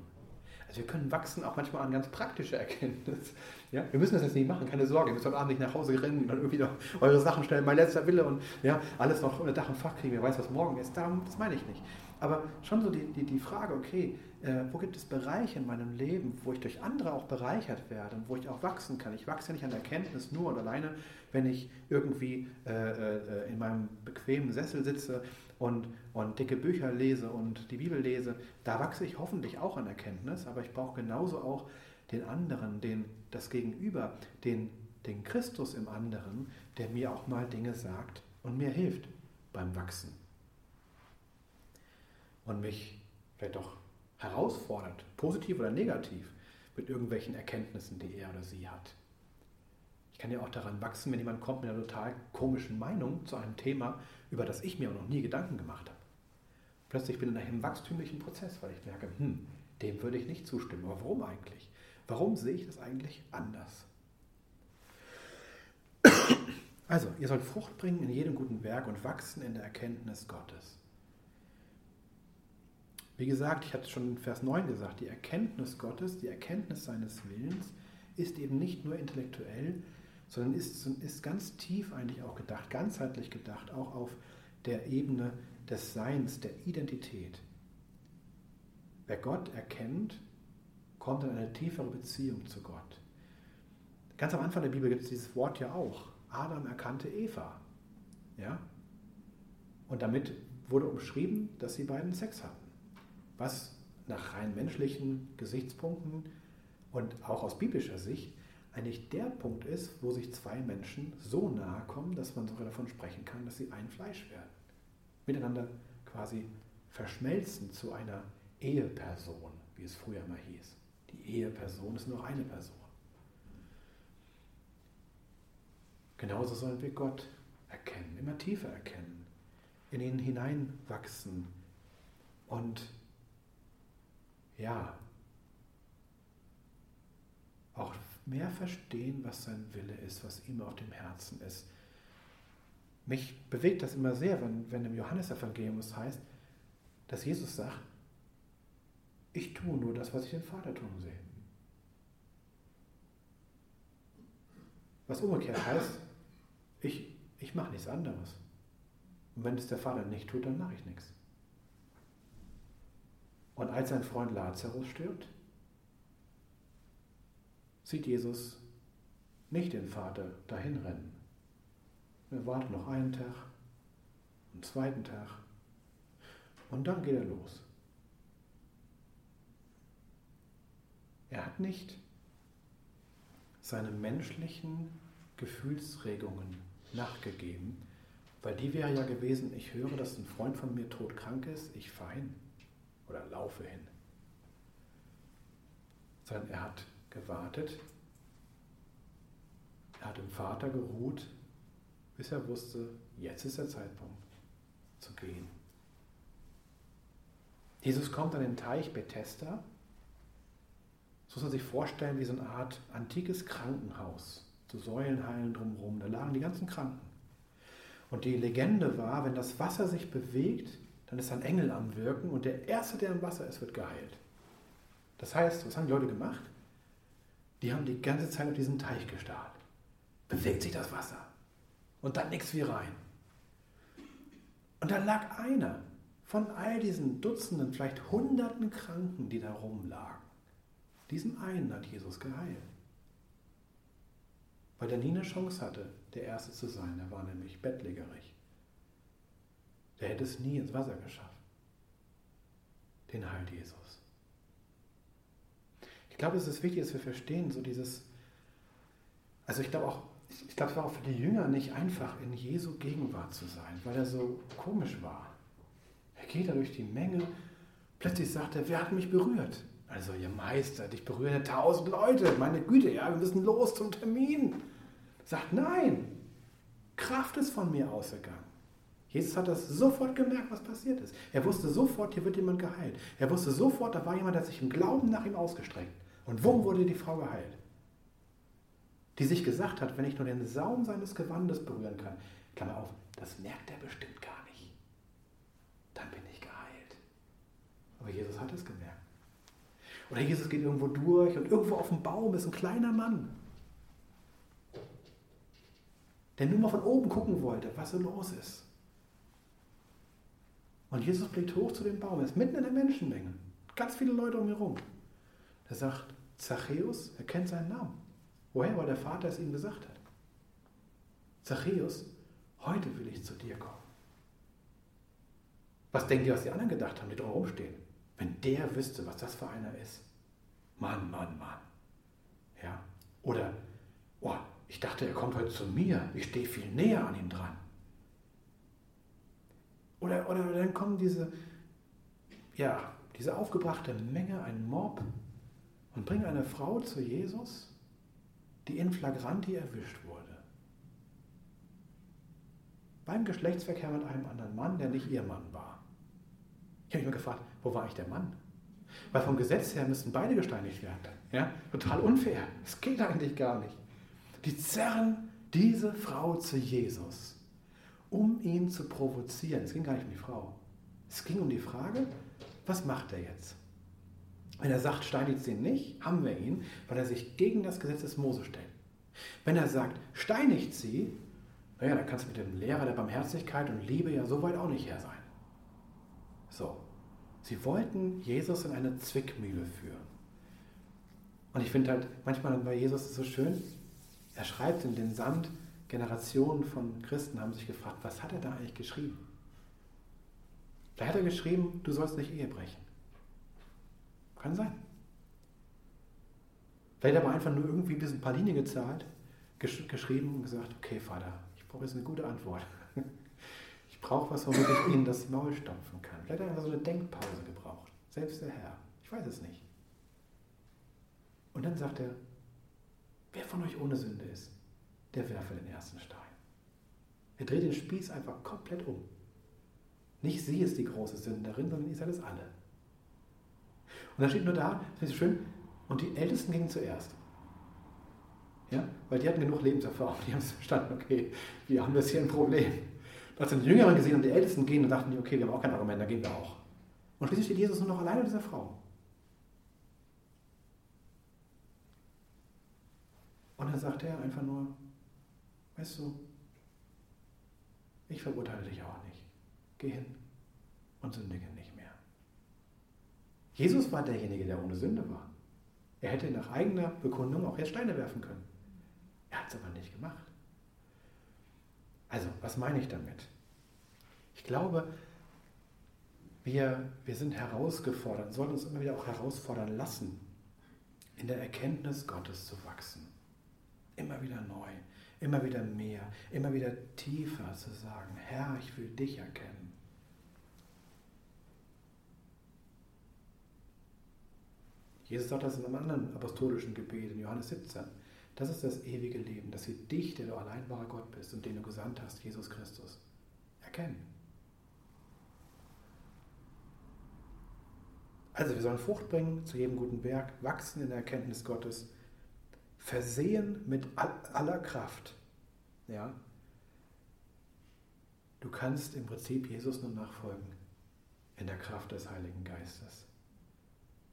Also wir können wachsen auch manchmal an ganz praktische Erkenntnis. Ja, wir müssen das jetzt nicht machen, keine Sorge. Ihr müsst heute Abend nicht nach Hause rennen und dann irgendwie noch eure Sachen stellen, mein letzter Wille und ja, alles noch unter Dach und Fach kriegen. Wer weiß, was morgen ist. Darum, das meine ich nicht. Aber schon so die, die, die Frage, okay, äh, wo gibt es Bereiche in meinem Leben, wo ich durch andere auch bereichert werde und wo ich auch wachsen kann. Ich wachse ja nicht an Erkenntnis nur und alleine, wenn ich irgendwie äh, äh, in meinem bequemen Sessel sitze und, und dicke Bücher lese und die Bibel lese. Da wachse ich hoffentlich auch an Erkenntnis, aber ich brauche genauso auch den anderen, den, das Gegenüber, den, den Christus im anderen, der mir auch mal Dinge sagt und mir hilft beim Wachsen. Und mich vielleicht auch herausfordert, positiv oder negativ, mit irgendwelchen Erkenntnissen, die er oder sie hat. Ich kann ja auch daran wachsen, wenn jemand kommt mit einer total komischen Meinung zu einem Thema, über das ich mir auch noch nie Gedanken gemacht habe. Plötzlich bin ich in einem wachstümlichen Prozess, weil ich merke, hm, dem würde ich nicht zustimmen. Aber warum eigentlich? Warum sehe ich das eigentlich anders? Also, ihr sollt Frucht bringen in jedem guten Werk und wachsen in der Erkenntnis Gottes. Wie gesagt, ich hatte es schon in Vers 9 gesagt, die Erkenntnis Gottes, die Erkenntnis seines Willens ist eben nicht nur intellektuell, sondern ist, ist ganz tief eigentlich auch gedacht, ganzheitlich gedacht, auch auf der Ebene des Seins, der Identität. Wer Gott erkennt, kommt in eine tiefere Beziehung zu Gott. Ganz am Anfang der Bibel gibt es dieses Wort ja auch. Adam erkannte Eva. Ja? Und damit wurde umschrieben, dass sie beiden Sex hatten was nach rein menschlichen Gesichtspunkten und auch aus biblischer Sicht eigentlich der Punkt ist, wo sich zwei Menschen so nahe kommen, dass man sogar davon sprechen kann, dass sie ein Fleisch werden. Miteinander quasi verschmelzen zu einer Eheperson, wie es früher immer hieß. Die Eheperson ist nur eine Person. Genauso sollen wir Gott erkennen, immer tiefer erkennen, in ihn hineinwachsen und ja, auch mehr verstehen, was sein Wille ist, was ihm auf dem Herzen ist. Mich bewegt das immer sehr, wenn, wenn im Johannesevangelium es heißt, dass Jesus sagt, ich tue nur das, was ich den Vater tun sehe. Was umgekehrt heißt, ich, ich mache nichts anderes. Und wenn es der Vater nicht tut, dann mache ich nichts. Und als sein Freund Lazarus stirbt, sieht Jesus nicht den Vater dahin rennen. Er wartet noch einen Tag, einen zweiten Tag und dann geht er los. Er hat nicht seinen menschlichen Gefühlsregungen nachgegeben, weil die wäre ja gewesen, ich höre, dass ein Freund von mir todkrank ist, ich fein oder laufe hin. Sondern er hat gewartet, er hat im Vater geruht, bis er wusste, jetzt ist der Zeitpunkt zu gehen. Jesus kommt an den Teich Bethesda. So muss man sich vorstellen wie so eine Art antikes Krankenhaus. So Säulenhallen drumherum. Da lagen die ganzen Kranken. Und die Legende war, wenn das Wasser sich bewegt, dann ist ein Engel am Wirken und der Erste, der im Wasser ist, wird geheilt. Das heißt, was haben die Leute gemacht? Die haben die ganze Zeit auf diesen Teich gestarrt. Bewegt sich das Wasser. Und dann nichts wie rein. Und da lag einer von all diesen Dutzenden, vielleicht Hunderten Kranken, die da rumlagen. Diesen einen hat Jesus geheilt. Weil er nie eine Chance hatte, der Erste zu sein. Er war nämlich bettlägerig. Der hätte es nie ins Wasser geschafft. Den heilt Jesus. Ich glaube, es ist wichtig, dass wir verstehen, so dieses, also ich glaube auch, ich glaube, es war auch für die Jünger nicht einfach, in Jesu Gegenwart zu sein, weil er so komisch war. Er geht da durch die Menge, plötzlich sagt er, wer hat mich berührt? Also, ihr Meister, dich berühren tausend Leute, meine Güte, ja, wir müssen los zum Termin. Sagt, nein, Kraft ist von mir ausgegangen. Jesus hat das sofort gemerkt, was passiert ist. Er wusste sofort, hier wird jemand geheilt. Er wusste sofort, da war jemand, der sich im Glauben nach ihm ausgestreckt. Und wumm wurde die Frau geheilt. Die sich gesagt hat, wenn ich nur den Saum seines Gewandes berühren kann, Klammer auf, das merkt er bestimmt gar nicht. Dann bin ich geheilt. Aber Jesus hat es gemerkt. Oder Jesus geht irgendwo durch und irgendwo auf dem Baum ist ein kleiner Mann, der nur mal von oben gucken wollte, was so los ist. Und Jesus blickt hoch zu dem Baum, er ist mitten in der Menschenmenge. Ganz viele Leute um ihn herum. Da sagt Zachäus, er kennt seinen Namen. Woher? Weil der Vater es ihm gesagt hat. Zachäus, heute will ich zu dir kommen. Was denkt ihr, was die anderen gedacht haben, die drumherum stehen? Wenn der wüsste, was das für einer ist. Mann, Mann, Mann. Ja. Oder, oh, ich dachte, er kommt heute zu mir. Ich stehe viel näher an ihm dran. Oder, dann kommen diese, ja, diese aufgebrachte Menge, ein Mob, und bringen eine Frau zu Jesus, die in flagranti erwischt wurde. Beim Geschlechtsverkehr mit einem anderen Mann, der nicht ihr Mann war. Ich habe mich mal gefragt, wo war ich der Mann? Weil vom Gesetz her müssten beide gesteinigt werden. Ja? Total unfair. Es geht eigentlich gar nicht. Die zerren diese Frau zu Jesus, um ihn zu provozieren. Es ging gar nicht um die Frau. Es ging um die Frage, was macht er jetzt? Wenn er sagt, steinigt sie nicht, haben wir ihn, weil er sich gegen das Gesetz des Mose stellt. Wenn er sagt, steinigt sie, naja, dann kannst du mit dem Lehrer der Barmherzigkeit und Liebe ja so weit auch nicht her sein. So. Sie wollten Jesus in eine Zwickmühle führen. Und ich finde halt, manchmal bei Jesus so schön, er schreibt in den Sand, Generationen von Christen haben sich gefragt, was hat er da eigentlich geschrieben? Da hat er geschrieben, du sollst nicht Ehe brechen. Kann sein. Vielleicht hat er einfach nur irgendwie ein paar Linien gezahlt, gesch geschrieben und gesagt, okay Vater, ich brauche jetzt eine gute Antwort. Ich brauche was, womit ich Ihnen das Maul stampfen kann. Vielleicht hat er so eine Denkpause gebraucht. Selbst der Herr. Ich weiß es nicht. Und dann sagt er, wer von euch ohne Sünde ist, der werfe den ersten Stein. Er dreht den Spieß einfach komplett um. Nicht sie ist die große Sünderin, sondern ihr seid es alle. Und da steht nur da, das ist schön, und die Ältesten gingen zuerst. Ja? Weil die hatten genug Lebenserfahrung, die haben es verstanden, okay, wir haben das hier ein Problem. Da hat die Jüngeren gesehen und die Ältesten gehen und dachten okay, wir haben auch kein Argument, da gehen wir auch. Und schließlich steht Jesus nur noch alleine mit dieser Frau. Und dann sagt er einfach nur, weißt du, ich verurteile dich auch nicht. Geh hin und sündige nicht mehr. Jesus war derjenige, der ohne Sünde war. Er hätte nach eigener Bekundung auch jetzt Steine werfen können. Er hat es aber nicht gemacht. Also, was meine ich damit? Ich glaube, wir, wir sind herausgefordert, sollen uns immer wieder auch herausfordern lassen, in der Erkenntnis Gottes zu wachsen. Immer wieder neu, immer wieder mehr, immer wieder tiefer zu sagen, Herr, ich will dich erkennen. Jesus sagt das in einem anderen apostolischen Gebet in Johannes 17. Das ist das ewige Leben, dass sie dich, der du allein wahrer Gott bist und den du gesandt hast, Jesus Christus, erkennen. Also wir sollen Frucht bringen zu jedem guten Werk, wachsen in der Erkenntnis Gottes, versehen mit aller Kraft. Ja? Du kannst im Prinzip Jesus nur nachfolgen in der Kraft des Heiligen Geistes.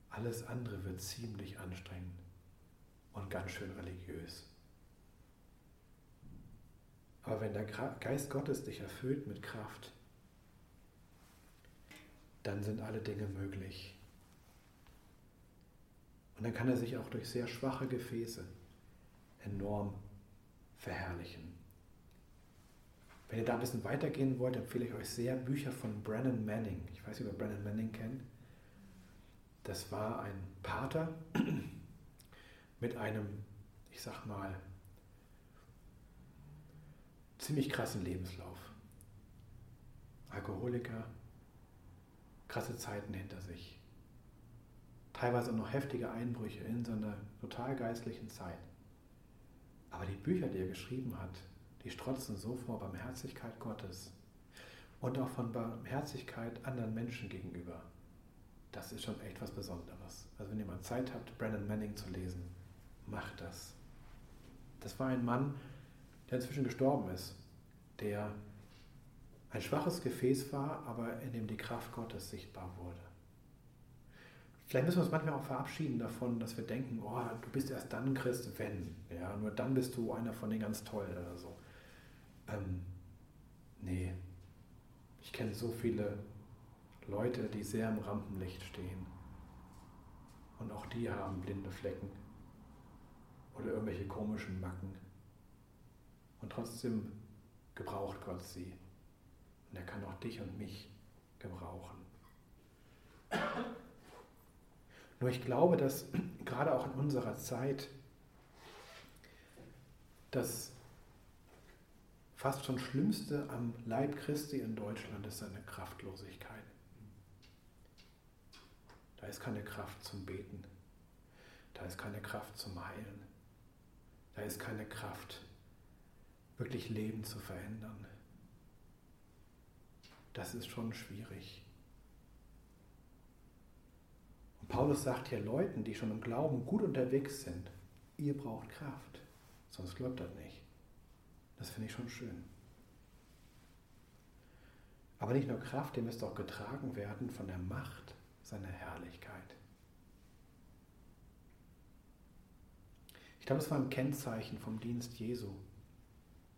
Alles andere wird ziemlich anstrengend und ganz schön religiös. Aber wenn der Geist Gottes dich erfüllt mit Kraft, dann sind alle Dinge möglich. Und dann kann er sich auch durch sehr schwache Gefäße enorm verherrlichen. Wenn ihr da ein bisschen weitergehen wollt, empfehle ich euch sehr Bücher von Brennan Manning. Ich weiß nicht, ob ihr Brennan Manning kennt. Das war ein Pater, mit einem, ich sag mal, ziemlich krassen Lebenslauf. Alkoholiker, krasse Zeiten hinter sich. Teilweise auch noch heftige Einbrüche in so einer total geistlichen Zeit. Aber die Bücher, die er geschrieben hat, die strotzen so vor Barmherzigkeit Gottes und auch von Barmherzigkeit anderen Menschen gegenüber. Das ist schon echt was Besonderes. Also wenn ihr mal Zeit habt, Brandon Manning zu lesen, mach das. Das war ein Mann, der inzwischen gestorben ist, der ein schwaches Gefäß war, aber in dem die Kraft Gottes sichtbar wurde. Vielleicht müssen wir uns manchmal auch verabschieden davon, dass wir denken, oh, du bist erst dann Christ, wenn. Ja, nur dann bist du einer von den ganz tollen oder so. Ähm, nee, ich kenne so viele Leute, die sehr im Rampenlicht stehen Und auch die haben blinde Flecken oder irgendwelche komischen Macken. Und trotzdem gebraucht Gott sie. Und er kann auch dich und mich gebrauchen. Nur ich glaube, dass gerade auch in unserer Zeit das fast schon Schlimmste am Leib Christi in Deutschland ist seine Kraftlosigkeit. Da ist keine Kraft zum Beten. Da ist keine Kraft zum Heilen. Da ist keine Kraft, wirklich Leben zu verändern. Das ist schon schwierig. Und Paulus sagt hier Leuten, die schon im Glauben gut unterwegs sind, ihr braucht Kraft, sonst glaubt das nicht. Das finde ich schon schön. Aber nicht nur Kraft, ihr müsst auch getragen werden von der Macht seiner Herrlichkeit. Ich glaube, das war ein Kennzeichen vom Dienst Jesu.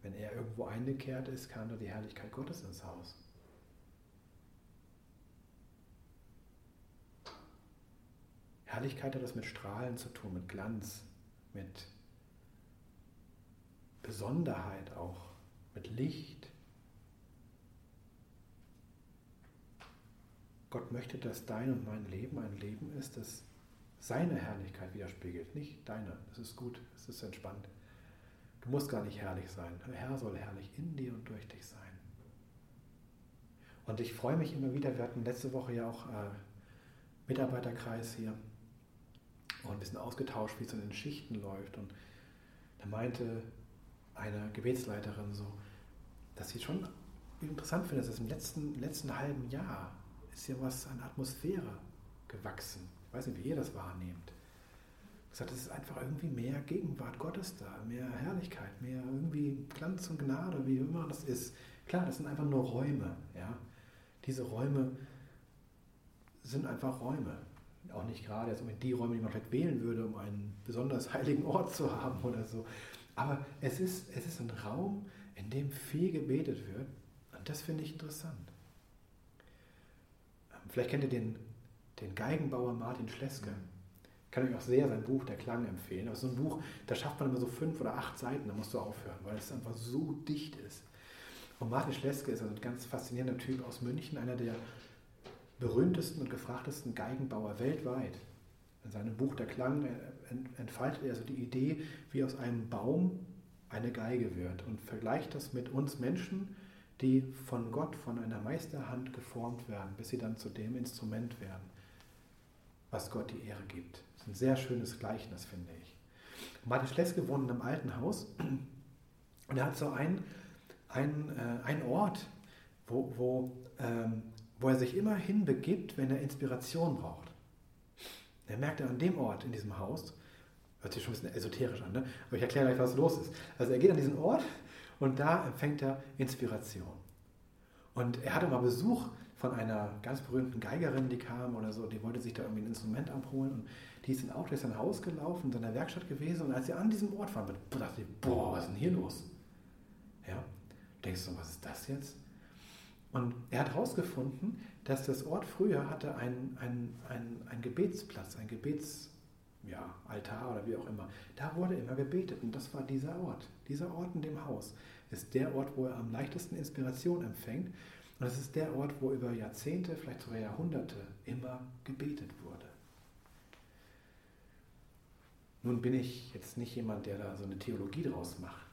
Wenn er irgendwo eingekehrt ist, kam da die Herrlichkeit Gottes ins Haus. Herrlichkeit hat das mit Strahlen zu tun, mit Glanz, mit Besonderheit auch, mit Licht. Gott möchte, dass dein und mein Leben ein Leben ist, das seine Herrlichkeit widerspiegelt, nicht deine. Das ist gut, es ist entspannt. Du musst gar nicht herrlich sein. Der Herr soll herrlich in dir und durch dich sein. Und ich freue mich immer wieder, wir hatten letzte Woche ja auch äh, Mitarbeiterkreis hier und ein bisschen ausgetauscht, wie es in den Schichten läuft. Und da meinte eine Gebetsleiterin so, dass sie schon interessant findet, dass im letzten, letzten halben Jahr ist ja was an Atmosphäre gewachsen. Ich weiß nicht, wie ihr das wahrnehmt. Gesagt, es ist einfach irgendwie mehr Gegenwart Gottes da, mehr Herrlichkeit, mehr irgendwie Glanz und Gnade, wie immer das ist. Klar, das sind einfach nur Räume. Ja? Diese Räume sind einfach Räume auch nicht gerade jetzt die Räume, die man vielleicht wählen würde, um einen besonders heiligen Ort zu haben oder so. Aber es ist, es ist ein Raum, in dem viel gebetet wird. Und das finde ich interessant. Ähm, vielleicht kennt ihr den, den Geigenbauer Martin Schleske. Ich kann euch auch sehr sein Buch Der Klang empfehlen. Aber so ein Buch, da schafft man immer so fünf oder acht Seiten, da musst du aufhören, weil es einfach so dicht ist. Und Martin Schleske ist also ein ganz faszinierender Typ aus München, einer der berühmtesten und gefragtesten Geigenbauer weltweit. In seinem Buch Der Klang entfaltet er also die Idee, wie aus einem Baum eine Geige wird und vergleicht das mit uns Menschen, die von Gott, von einer Meisterhand geformt werden, bis sie dann zu dem Instrument werden, was Gott die Ehre gibt. Das ist ein sehr schönes Gleichnis, finde ich. Martin Schleske wohnt in einem alten Haus und er hat so einen, einen, äh, einen Ort, wo, wo ähm, wo er sich immer hinbegibt, wenn er Inspiration braucht. Er merkt er an dem Ort in diesem Haus, hört sich schon ein bisschen esoterisch an, ne? aber ich erkläre gleich, was los ist. Also er geht an diesen Ort und da empfängt er Inspiration. Und er hatte mal Besuch von einer ganz berühmten Geigerin, die kam oder so, die wollte sich da irgendwie ein Instrument abholen und die ist Auto, ist in sein Haus gelaufen, in seiner Werkstatt gewesen und als sie an diesem Ort waren, dachte sie, boah, was ist denn hier los? Ja, denkst du, was ist das jetzt? Und er hat herausgefunden, dass das Ort früher hatte einen ein, ein Gebetsplatz, ein Gebetsaltar ja, oder wie auch immer. Da wurde immer gebetet und das war dieser Ort. Dieser Ort in dem Haus ist der Ort, wo er am leichtesten Inspiration empfängt. Und es ist der Ort, wo über Jahrzehnte, vielleicht sogar Jahrhunderte immer gebetet wurde. Nun bin ich jetzt nicht jemand, der da so eine Theologie draus macht.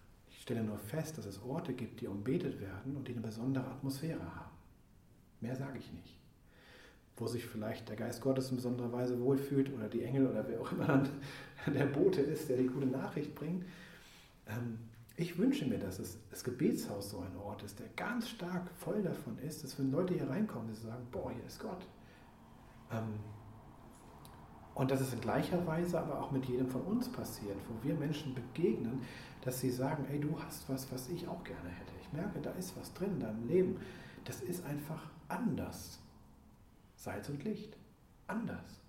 Stelle nur fest, dass es Orte gibt, die umbetet werden und die eine besondere Atmosphäre haben. Mehr sage ich nicht. Wo sich vielleicht der Geist Gottes in besonderer Weise wohlfühlt oder die Engel oder wer auch immer dann der Bote ist, der die gute Nachricht bringt. Ähm, ich wünsche mir, dass das Gebetshaus so ein Ort ist, der ganz stark voll davon ist, dass wenn Leute hier reinkommen, die sagen, boah, hier ist Gott. Und dass es in gleicher Weise aber auch mit jedem von uns passiert, wo wir Menschen begegnen, dass sie sagen, ey, du hast was, was ich auch gerne hätte. Ich merke, da ist was drin in deinem Leben. Das ist einfach anders. Salz und Licht. Anders.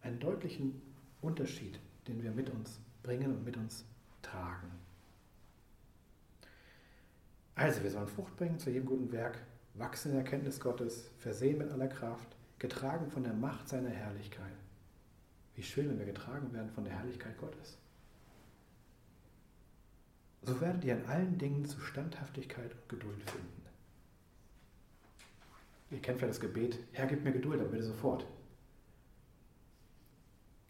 Einen deutlichen Unterschied, den wir mit uns bringen und mit uns tragen. Also, wir sollen Frucht bringen zu jedem guten Werk, wachsen in der Erkenntnis Gottes, versehen mit aller Kraft, getragen von der Macht seiner Herrlichkeit Wie schön, wenn wir getragen werden von der Herrlichkeit Gottes. So werdet ihr in allen Dingen zu Standhaftigkeit und Geduld finden. Ihr kennt vielleicht das Gebet, Herr, gib mir Geduld, aber bitte sofort.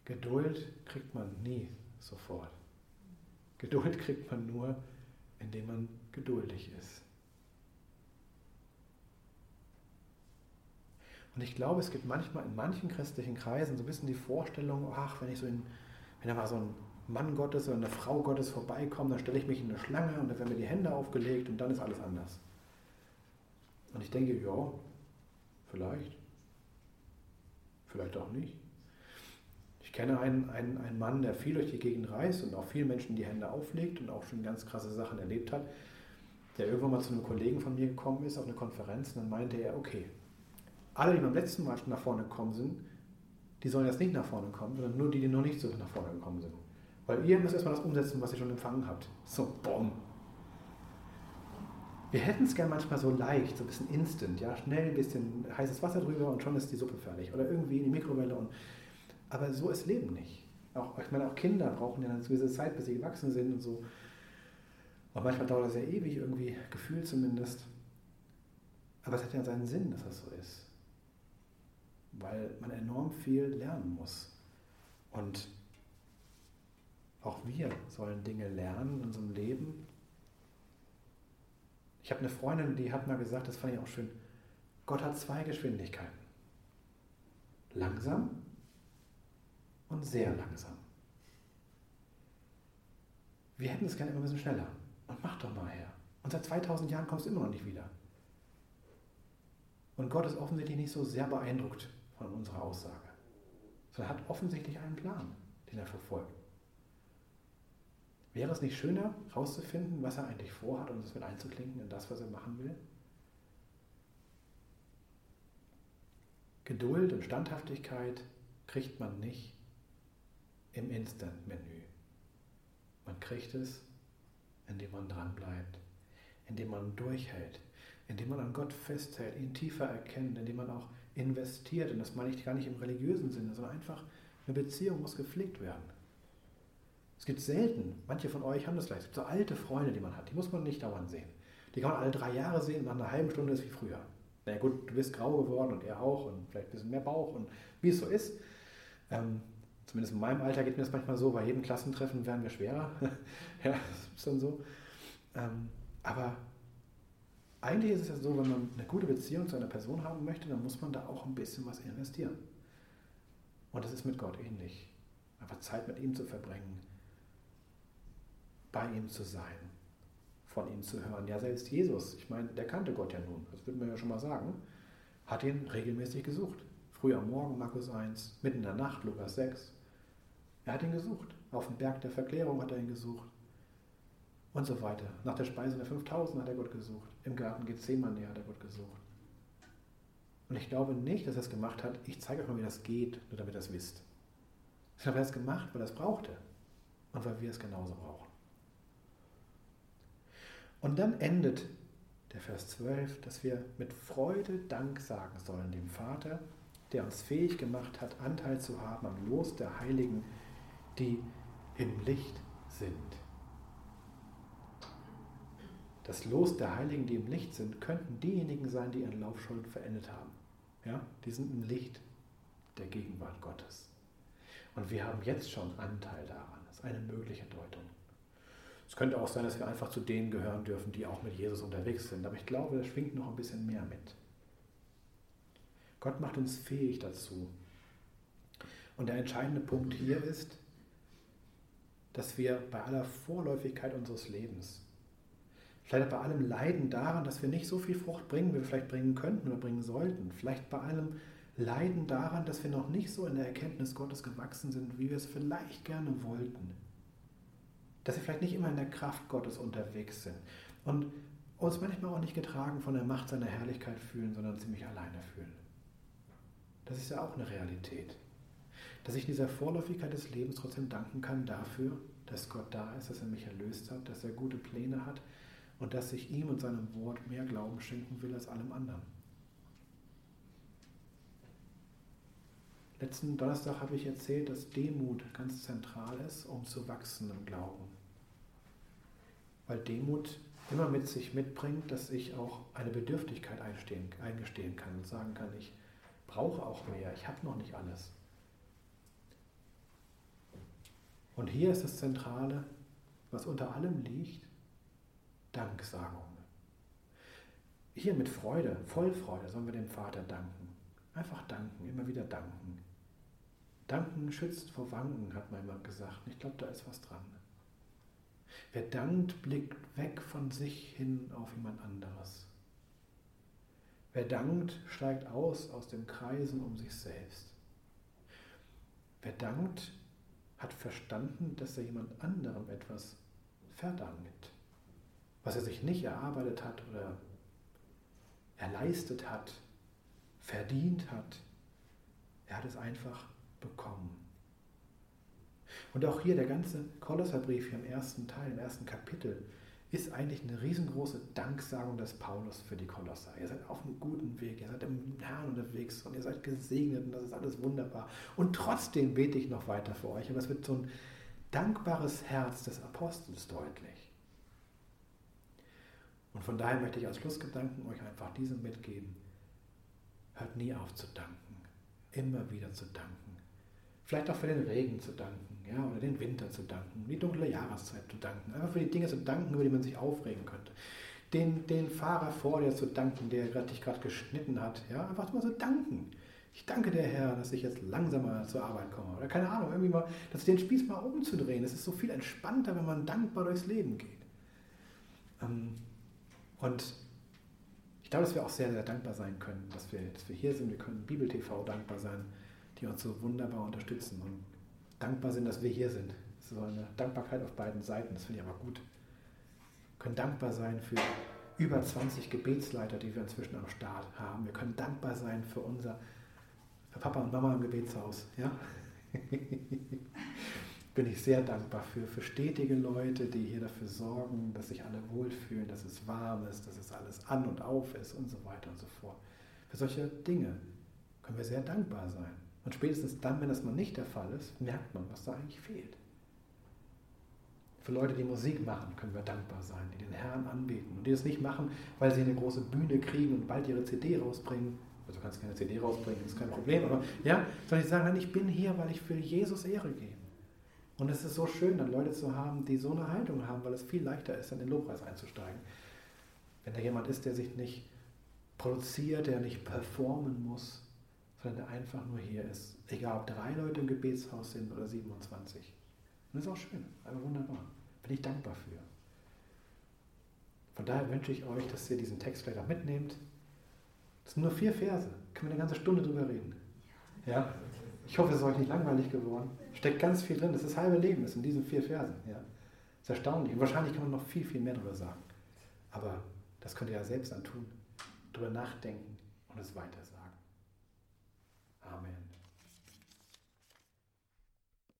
Geduld kriegt man nie sofort. Geduld kriegt man nur, indem man geduldig ist. Und ich glaube, es gibt manchmal in manchen christlichen Kreisen so ein bisschen die Vorstellung, ach, wenn ich so in, wenn da mal so ein Mann Gottes oder eine Frau Gottes vorbeikommt, dann stelle ich mich in eine Schlange und dann werden mir die Hände aufgelegt und dann ist alles anders. Und ich denke, ja, vielleicht. Vielleicht auch nicht. Ich kenne einen, einen, einen Mann, der viel durch die Gegend reist und auch vielen Menschen die Hände auflegt und auch schon ganz krasse Sachen erlebt hat, der irgendwann mal zu einem Kollegen von mir gekommen ist auf eine Konferenz und dann meinte er, okay, alle, die beim letzten Mal schon nach vorne gekommen sind, die sollen jetzt nicht nach vorne kommen, sondern nur die, die noch nicht so nach vorne gekommen sind. Weil ihr müsst erstmal das umsetzen, was ihr schon empfangen habt. So, bumm. Wir hätten es gern manchmal so leicht, so ein bisschen instant, ja, schnell ein bisschen heißes Wasser drüber und schon ist die Suppe fertig. Oder irgendwie in die Mikrowelle. Und, aber so ist Leben nicht. Auch, ich meine, auch Kinder brauchen ja eine gewisse Zeit, bis sie gewachsen sind und so. Und manchmal dauert das ja ewig, irgendwie, gefühlt zumindest. Aber es hat ja seinen Sinn, dass das so ist weil man enorm viel lernen muss. Und auch wir sollen Dinge lernen in unserem Leben. Ich habe eine Freundin, die hat mal gesagt, das fand ich auch schön, Gott hat zwei Geschwindigkeiten. Langsam und sehr langsam. Wir hätten es gerne immer ein bisschen schneller. Und mach doch mal her. Und seit 2000 Jahren kommst du immer noch nicht wieder. Und Gott ist offensichtlich nicht so sehr beeindruckt von unserer Aussage, sondern hat offensichtlich einen Plan, den er verfolgt. Wäre es nicht schöner, herauszufinden, was er eigentlich vorhat und es mit einzuklinken in das, was er machen will? Geduld und Standhaftigkeit kriegt man nicht im Instant-Menü. Man kriegt es, indem man dranbleibt, indem man durchhält, indem man an Gott festhält, ihn tiefer erkennt, indem man auch investiert. Und das meine ich gar nicht im religiösen Sinne, sondern einfach eine Beziehung muss gepflegt werden. Es gibt selten, manche von euch haben das vielleicht, es gibt so alte Freunde, die man hat, die muss man nicht dauernd sehen. Die kann man alle drei Jahre sehen, nach einer halben Stunde ist wie früher. Na naja, gut, du bist grau geworden und er auch und vielleicht ein bisschen mehr Bauch und wie es so ist. Ähm, zumindest in meinem Alter geht mir das manchmal so, bei jedem Klassentreffen werden wir schwerer. ja, das ist dann so. Ähm, aber eigentlich ist es ja so, wenn man eine gute Beziehung zu einer Person haben möchte, dann muss man da auch ein bisschen was investieren. Und das ist mit Gott ähnlich. Einfach Zeit mit ihm zu verbringen, bei ihm zu sein, von ihm zu hören. Ja, selbst Jesus, ich meine, der kannte Gott ja nun, das würde man ja schon mal sagen, hat ihn regelmäßig gesucht. Früh am Morgen, Markus 1, mitten in der Nacht, Lukas 6. Er hat ihn gesucht. Auf dem Berg der Verklärung hat er ihn gesucht und so weiter. Nach der Speise der 5000 hat er Gott gesucht. Im Garten Gethsemane hat er Gott gesucht. Und ich glaube nicht, dass er es gemacht hat, ich zeige euch mal, wie das geht, nur damit ihr es wisst. Ich glaube, er hat es gemacht, weil er es brauchte und weil wir es genauso brauchen. Und dann endet der Vers 12, dass wir mit Freude Dank sagen sollen dem Vater, der uns fähig gemacht hat, Anteil zu haben am Los der Heiligen, die im Licht sind. Das Los der Heiligen, die im Licht sind, könnten diejenigen sein, die ihren Lauf schon verendet haben. Ja? Die sind im Licht der Gegenwart Gottes. Und wir haben jetzt schon Anteil daran. Das ist eine mögliche Deutung. Es könnte auch sein, dass wir einfach zu denen gehören dürfen, die auch mit Jesus unterwegs sind. Aber ich glaube, das schwingt noch ein bisschen mehr mit. Gott macht uns fähig dazu. Und der entscheidende Punkt hier ist, dass wir bei aller Vorläufigkeit unseres Lebens Vielleicht bei allem Leiden daran, dass wir nicht so viel Frucht bringen, wie wir vielleicht bringen könnten oder bringen sollten. Vielleicht bei allem Leiden daran, dass wir noch nicht so in der Erkenntnis Gottes gewachsen sind, wie wir es vielleicht gerne wollten. Dass wir vielleicht nicht immer in der Kraft Gottes unterwegs sind. Und uns manchmal auch nicht getragen von der Macht seiner Herrlichkeit fühlen, sondern ziemlich alleine fühlen. Das ist ja auch eine Realität. Dass ich dieser Vorläufigkeit des Lebens trotzdem danken kann dafür, dass Gott da ist, dass er mich erlöst hat, dass er gute Pläne hat, und dass ich ihm und seinem Wort mehr Glauben schenken will als allem anderen. Letzten Donnerstag habe ich erzählt, dass Demut ganz zentral ist, um zu wachsen im Glauben. Weil Demut immer mit sich mitbringt, dass ich auch eine Bedürftigkeit eingestehen kann und sagen kann, ich brauche auch mehr, ich habe noch nicht alles. Und hier ist das Zentrale, was unter allem liegt, Danksagung. Hier mit Freude, voll Freude sollen wir dem Vater danken. Einfach danken, immer wieder danken. Danken schützt vor Wanken, hat mein Mann gesagt. Ich glaube, da ist was dran. Wer dankt, blickt weg von sich hin auf jemand anderes. Wer dankt, steigt aus aus den Kreisen um sich selbst. Wer dankt, hat verstanden, dass er jemand anderem etwas verdankt, was er sich nicht erarbeitet hat oder erleistet hat, verdient hat. Er hat es einfach bekommen. Und auch hier der ganze Kolosserbrief hier im ersten Teil, im ersten Kapitel, ist eigentlich eine riesengroße Danksagung des Paulus für die Kolosser. Ihr seid auf einem guten Weg, ihr seid im Herrn unterwegs und ihr seid gesegnet und das ist alles wunderbar. Und trotzdem bete ich noch weiter für euch. Aber es wird so ein dankbares Herz des Apostels deutlich. Und von daher möchte ich als Schlussgedanken euch einfach diesem mitgeben. Hört nie auf zu danken. Immer wieder zu danken. Vielleicht auch für den Regen zu danken, ja, oder den Winter zu danken, die dunkle Jahreszeit zu danken. Einfach für die Dinge zu danken, über die man sich aufregen könnte. Den, den Fahrer vor dir zu danken, der dich gerade geschnitten hat. Ja, einfach mal so danken. Ich danke der Herr, dass ich jetzt langsamer zur Arbeit komme. Oder keine Ahnung, irgendwie mal, dass den Spieß mal umzudrehen. Es ist so viel entspannter, wenn man dankbar durchs Leben geht. Ähm, und ich glaube, dass wir auch sehr, sehr dankbar sein können, dass wir, dass wir hier sind. Wir können Bibel TV dankbar sein, die uns so wunderbar unterstützen und dankbar sind, dass wir hier sind. Das ist so eine Dankbarkeit auf beiden Seiten, das finde ich aber gut. Wir können dankbar sein für über 20 Gebetsleiter, die wir inzwischen am Start haben. Wir können dankbar sein für unser für Papa und Mama im Gebetshaus. Ja? bin ich sehr dankbar für, für stetige Leute, die hier dafür sorgen, dass sich alle wohlfühlen, dass es warm ist, dass es alles an und auf ist und so weiter und so fort. Für solche Dinge können wir sehr dankbar sein. Und spätestens dann, wenn das mal nicht der Fall ist, merkt man, was da eigentlich fehlt. Für Leute, die Musik machen, können wir dankbar sein, die den Herrn anbeten und die das nicht machen, weil sie eine große Bühne kriegen und bald ihre CD rausbringen. Also du kannst keine CD rausbringen, das ist kein Problem, aber ja, sondern die sagen, ich bin hier, weil ich für Jesus Ehre gebe. Und es ist so schön, dann Leute zu haben, die so eine Haltung haben, weil es viel leichter ist, in den Lobpreis einzusteigen. Wenn da jemand ist, der sich nicht produziert, der nicht performen muss, sondern der einfach nur hier ist. Egal, ob drei Leute im Gebetshaus sind oder 27. Und das ist auch schön, einfach wunderbar. Bin ich dankbar für. Von daher wünsche ich euch, dass ihr diesen Text vielleicht auch mitnehmt. Das sind nur vier Verse. Können wir eine ganze Stunde drüber reden. Ja? Ich hoffe, es ist euch nicht langweilig geworden. Steckt ganz viel drin. Das ist das halbe Leben, ist in diesen vier Versen. Ja. Das ist erstaunlich. Und wahrscheinlich kann man noch viel, viel mehr darüber sagen. Aber das könnt ihr ja selbst dann tun. Darüber nachdenken und es weiter sagen.